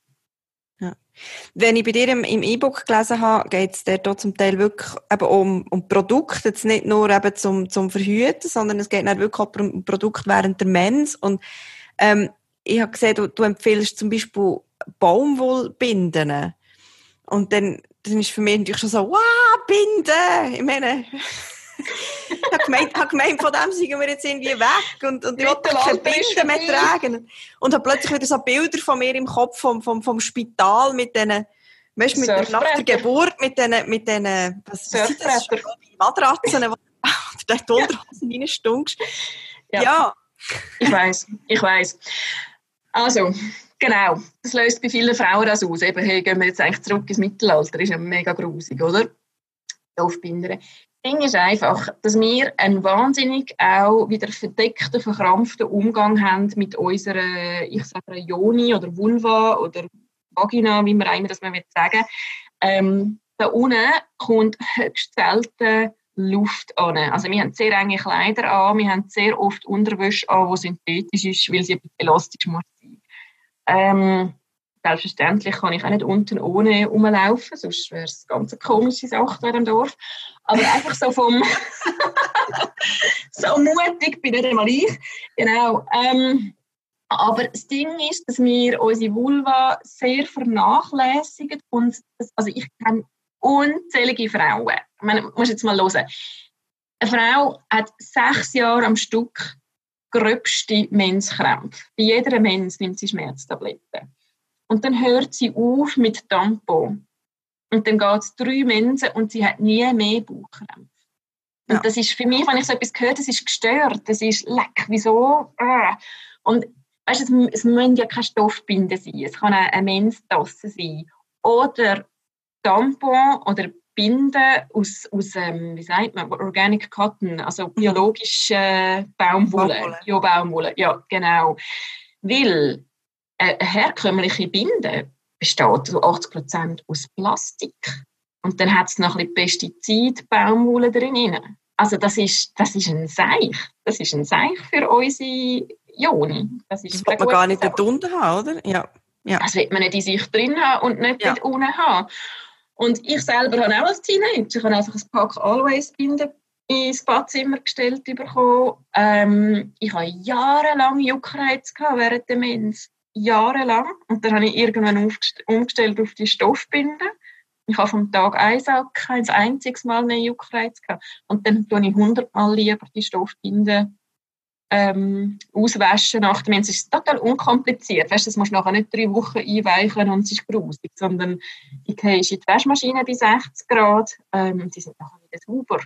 Wenn ich bei dir im E-Book gelesen habe, geht es dort zum Teil wirklich eben um, um Produkte, jetzt nicht nur eben zum, zum Verhüten, sondern es geht wirklich auch um Produkte während der Mens. Und ähm, ich habe gesehen, du, du empfiehlst zum Beispiel Baumwollbinden. Und dann, dann ist für mich natürlich schon so, wow, Binden! Ich meine, ich habe gemeint, hab gemeint, von dem sind wir jetzt irgendwie weg und, und ich wollte keine Bilder mehr tragen. Und habe plötzlich wieder so Bilder von mir im Kopf vom, vom, vom Spital mit diesen, weißt, mit der, nach der Geburt, mit diesen, mit diesen, was, was sind das? Matratzen, wo du da die Unterhosen reinstunkst. Ja. ja. Ich weiß, ich weiß. Also, genau. Das löst bei vielen Frauen das aus. Eben, hey, gehen wir jetzt eigentlich zurück ins Mittelalter. Das ist ja mega grusig, oder? Aufbindern. Ding ist einfach, dass wir einen wahnsinnig auch wieder verdeckten, verkrampften Umgang haben mit unserer, ich sage Joni oder Vulva oder Vagina, wie man immer das man sagen ähm, Da unten kommt höchst selten Luft an. Also wir haben sehr enge Kleider an, wir haben sehr oft Unterwäsche an, die synthetisch ist, weil sie elastisch muss sein. Ähm, Selbstverständlich kann ich auch nicht unten ohne rumlaufen, sonst wäre es eine ganz komische Sache hier im Dorf. Aber einfach so vom so mutig bin nicht einmal ich. Genau. Ähm, aber das Ding ist, dass wir unsere Vulva sehr vernachlässigen und das, also ich kenne unzählige Frauen. Ich meine, muss jetzt mal hören. Eine Frau hat sechs Jahre am Stück gröbste Menskrämpfe. Bei jeder Mens nimmt sie Schmerztabletten. Und dann hört sie auf mit Tampon. Und dann geht es drei Mensen und sie hat nie mehr Bauchkrämpfe. Und ja. das ist für mich, wenn ich so etwas höre, das ist gestört. Das ist leck, wieso? Äh. Und weißt, du, es, es müssen ja keine Stoffbinden sein. Es kann auch eine Menstasse sein. Oder Tampon oder Binden aus, aus ähm, wie sagt man, Organic Cotton, also mhm. biologische Baumwolle. Baumwolle. Ja, Baumwolle, ja, genau. Weil eine herkömmliche Binde besteht zu 80 Prozent aus Plastik. Und dann hat es noch ein bisschen Pestizid, Baumwolle drin. Also das ist, das ist ein Seich. Das ist ein Seich für unsere Joni. Das, ist das man gar nicht dort unten haben, oder? Ja. ja. Das will man nicht in sich drin haben und nicht ja. dort unten haben. Und ich selber habe auch als Teenager, ich habe einfach ein Pack Always Binden ins Badzimmer gestellt bekommen. Ähm, ich hatte jahrelang Juckreiz während der Mens jahrelang. Und dann habe ich irgendwann umgestellt auf die Stoffbinde. Ich habe vom Tag eins auch kein einziges Mal mehr Juckreiz gehabt. Und dann tue ich hundertmal lieber die Stoffbinde ähm, auswaschen nach dem Es ist total unkompliziert. Weißt, das musst du nachher nicht drei Wochen einweichen und es ist grusig, sondern ich gehe in die Waschmaschine bei 60 Grad ähm, und die sind nachher wieder sauber.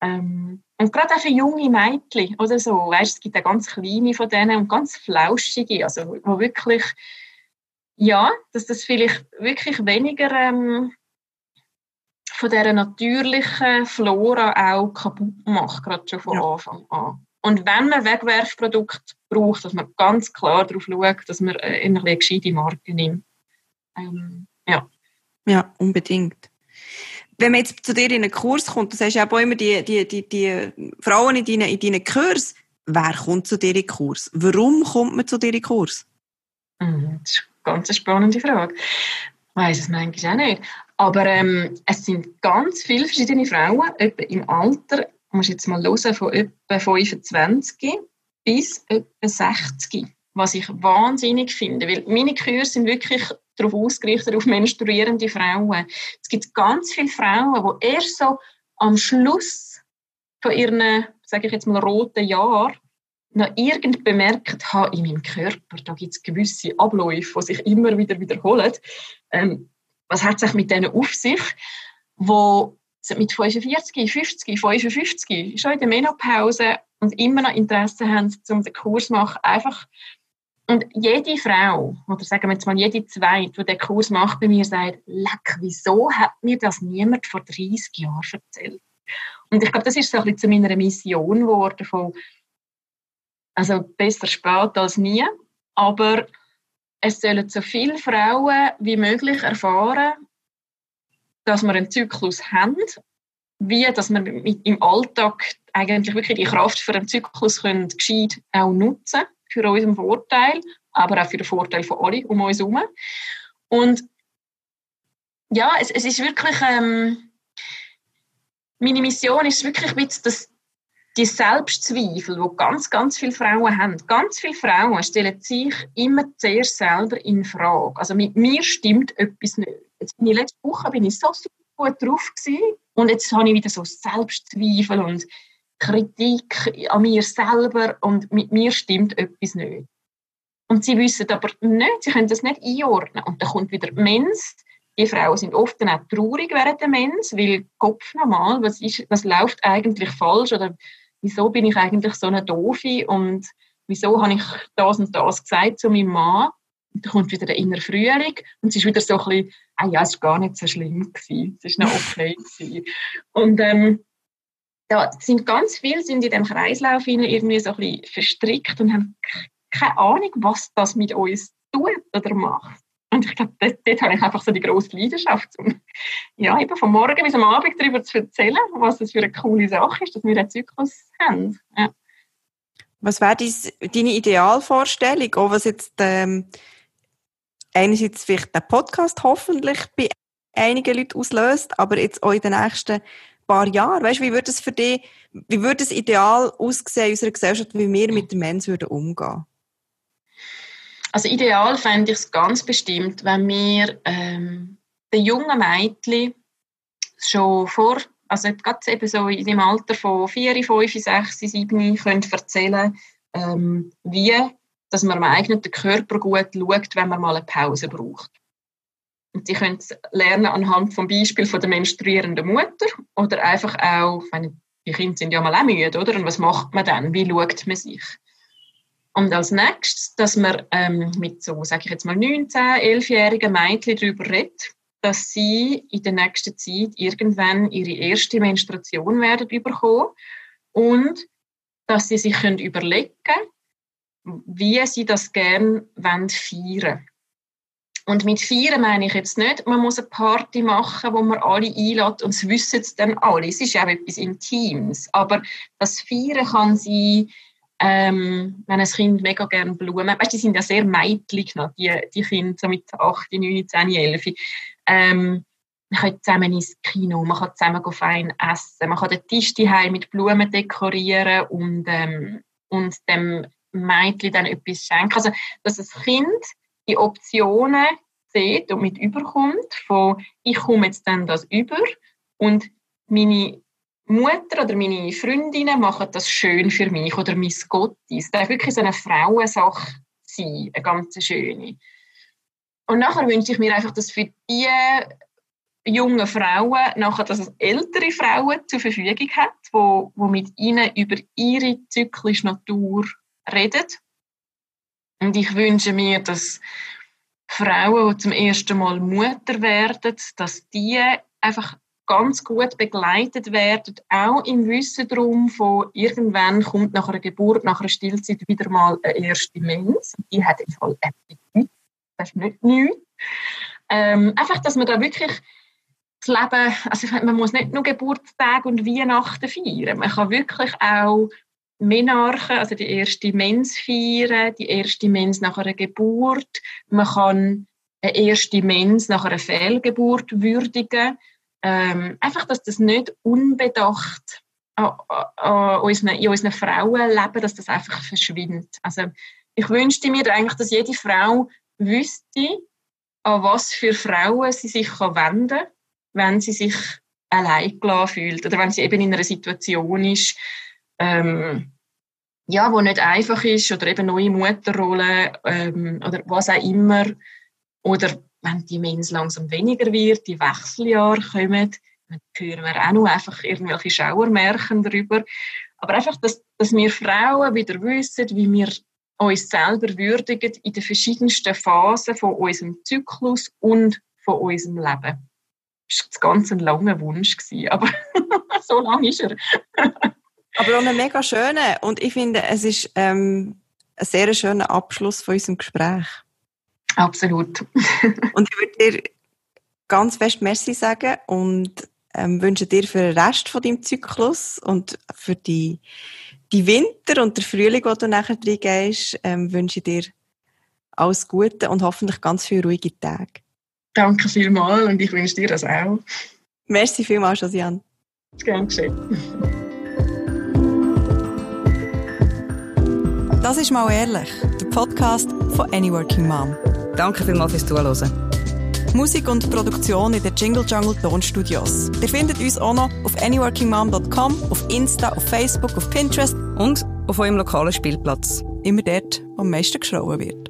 Ähm, und gerade auch für junge Mädchen oder so, weißt, es gibt ja ganz kleine von denen und ganz flauschige, also wo wirklich, ja, dass das vielleicht wirklich weniger ähm, von dieser natürlichen Flora auch kaputt macht, gerade schon von ja. Anfang an. Und wenn man Wegwerfprodukte braucht, dass man ganz klar darauf schaut, dass man äh, eine gescheite Marke nimmt. Ähm, ja. ja, unbedingt wenn man jetzt zu dir in einen Kurs kommt, du sagst ja auch immer die, die, die, die Frauen in deinen, in deinen Kurs, wer kommt zu dir in den Kurs? Warum kommt man zu dir in den Kurs? Mhm, das ist eine ganz spannende Frage. weiß es manchmal auch nicht. Aber ähm, es sind ganz viele verschiedene Frauen, etwa im Alter, muss jetzt mal hören, von etwa 25 bis etwa 60, was ich wahnsinnig finde, weil meine Kurse sind wirklich darauf ausgerichtet, auf menstruierende Frauen. Es gibt ganz viele Frauen, die erst so am Schluss von ihren, sage ich jetzt mal, roten Jahr noch irgend bemerkt habe in meinem Körper, da gibt es gewisse Abläufe, die sich immer wieder wiederholen. Ähm, was hat sich mit denen auf sich, wo mit 45, 50, 55 schon in der Menopause und immer noch Interesse haben, um den Kurs zu machen, einfach und jede Frau, oder sagen wir jetzt mal jede Zweite, die den Kurs macht, bei mir sagt, leck, wieso hat mir das niemand vor 30 Jahren erzählt? Und ich glaube, das ist so ein bisschen zu meiner Mission geworden, von, also besser spät als nie, aber es sollen so viele Frauen wie möglich erfahren, dass wir einen Zyklus haben, wie dass wir im Alltag eigentlich wirklich die Kraft für einen Zyklus können gescheit auch nutzen für unseren Vorteil, aber auch für den Vorteil von allen um uns herum. Und ja, es, es ist wirklich, ähm, meine Mission ist wirklich dass die Selbstzweifel, die ganz, ganz viele Frauen haben, ganz viele Frauen stellen sich immer zuerst selber in Frage. Also mit mir stimmt etwas nicht. Jetzt bin ich letzte Woche bin ich so gut drauf gewesen, und jetzt habe ich wieder so Selbstzweifel und Kritik an mir selber und mit mir stimmt etwas nicht. Und sie wissen aber nicht, sie können das nicht einordnen. Und dann kommt wieder Mens. Die Frauen sind oft dann auch traurig während der Mens, weil Kopf normal, was, ist, was läuft eigentlich falsch oder wieso bin ich eigentlich so eine Doofe und wieso habe ich das und das gesagt zu meinem Mann. Dann kommt wieder der innere Frühling und es ist wieder so ein bisschen, ah ja, es war gar nicht so schlimm gewesen, es war noch okay gewesen. Und ähm, da sind ganz viele sind in dem Kreislauf irgendwie so ein bisschen verstrickt und haben keine Ahnung, was das mit uns tut oder macht. Und ich glaube, dort, dort habe ich einfach so die grosse Leidenschaft, um ja, eben vom Morgen bis am Abend darüber zu erzählen, was das für eine coole Sache ist, dass wir einen Zyklus haben. Ja. Was wäre deine Idealvorstellung, auch was jetzt ähm, einerseits vielleicht der Podcast hoffentlich bei einigen Leuten auslöst, aber jetzt auch in den nächsten paar Jahren? Weißt, wie würde es für dich, wie würde es ideal aussehen in unserer Gesellschaft, wie wir mit dem Menschen würden umgehen? Also ideal fände ich es ganz bestimmt, wenn wir ähm, den jungen Mädchen schon vor, also gerade eben so in dem Alter von 4, 5, 6, 7 können erzählen, ähm, wie dass man am eigenen Körper gut schaut, wenn man mal eine Pause braucht. Und sie können es lernen anhand vom Beispiel von der menstruierenden Mutter oder einfach auch, meine, die Kinder sind ja mal auch müde, oder? Und was macht man dann? Wie schaut man sich? Und als nächstes, dass man ähm, mit so, sage ich jetzt mal, 19-, 11-jährigen Mädchen darüber redet, dass sie in der nächsten Zeit irgendwann ihre erste Menstruation werden bekommen und dass sie sich können überlegen wie sie das gerne feiern wollen. Und mit Feiern meine ich jetzt nicht, man muss eine Party machen, wo man alle einlädt und es wissen es dann alle. Es ist ja auch etwas Intimes. Aber das Feiern kann sein, ähm, wenn ein Kind mega gerne Blumen, weißt, die sind ja sehr meidlich die, die Kinder so mit 8, 9, 10, 11. Ähm, man kann zusammen ins Kino, man kann zusammen fein essen, man kann den Tisch mit Blumen dekorieren und, ähm, und dem Mädchen dann etwas schenken. Also, dass das Kind die Optionen sieht und mit überkommt, von ich komme jetzt dann das über und meine Mutter oder meine Freundinnen machen das schön für mich oder mein Gottis. Das darf wirklich so eine Frauensache sein, eine ganz schöne. Und nachher wünsche ich mir einfach, dass für die jungen Frauen nachher, dass es ältere Frauen zur Verfügung hat, wo, wo mit ihnen über ihre zyklische Natur reden und ich wünsche mir, dass Frauen, die zum ersten Mal Mutter werden, dass die einfach ganz gut begleitet werden, auch im Wissen darum, von irgendwann kommt nach einer Geburt, nach einer Stillzeit wieder mal eine erste Mens. Die hat im Fall Appetit. Das ist nicht nichts. Ähm, einfach, dass man da wirklich das Leben, also man muss nicht nur Geburtstage und Weihnachten feiern, man kann wirklich auch Menarche, also die erste Mens feiern, die erste Mens nach einer Geburt. Man kann eine erste Mens nach einer Fehlgeburt würdigen. Ähm, einfach, dass das nicht unbedacht an, unseren, in unseren Frauenleben, dass das einfach verschwindet. Also ich wünschte mir eigentlich, dass jede Frau wüsste, an was für Frauen sie sich wenden kann, wenn sie sich allein gelassen fühlt oder wenn sie eben in einer Situation ist, ähm, ja, wo nicht einfach ist oder eben neue Mutterrolle ähm, oder was auch immer oder wenn die Mens langsam weniger wird, die Wechseljahre kommen, dann hören wir auch noch einfach irgendwelche Schauermärchen darüber. Aber einfach, dass, dass wir Frauen wieder wissen, wie wir uns selber würdigen in den verschiedensten Phasen von unserem Zyklus und von unserem Leben. Das war ganz ein langer Wunsch, aber so lang ist er. Aber auch ein mega schöner. Und ich finde, es ist ähm, ein sehr schöner Abschluss von unserem Gespräch. Absolut. und ich würde dir ganz fest Merci sagen und ähm, wünsche dir für den Rest von deinem Zyklus und für die, die Winter und der Frühling, wo du nachher drin gehst, ähm, wünsche ich dir alles Gute und hoffentlich ganz viele ruhige Tage. Danke vielmals und ich wünsche dir das auch. Merci vielmals, Josiane. Gern geschehen. Das ist mal ehrlich, der Podcast von Any Working Mom. Danke vielmals fürs Zuhören. Musik und Produktion in den Jingle Jungle Tonstudios. Ihr findet uns auch noch auf anyworkingmom.com, auf Insta, auf Facebook, auf Pinterest und auf eurem lokalen Spielplatz. Immer dort, wo am meisten geschrauen wird.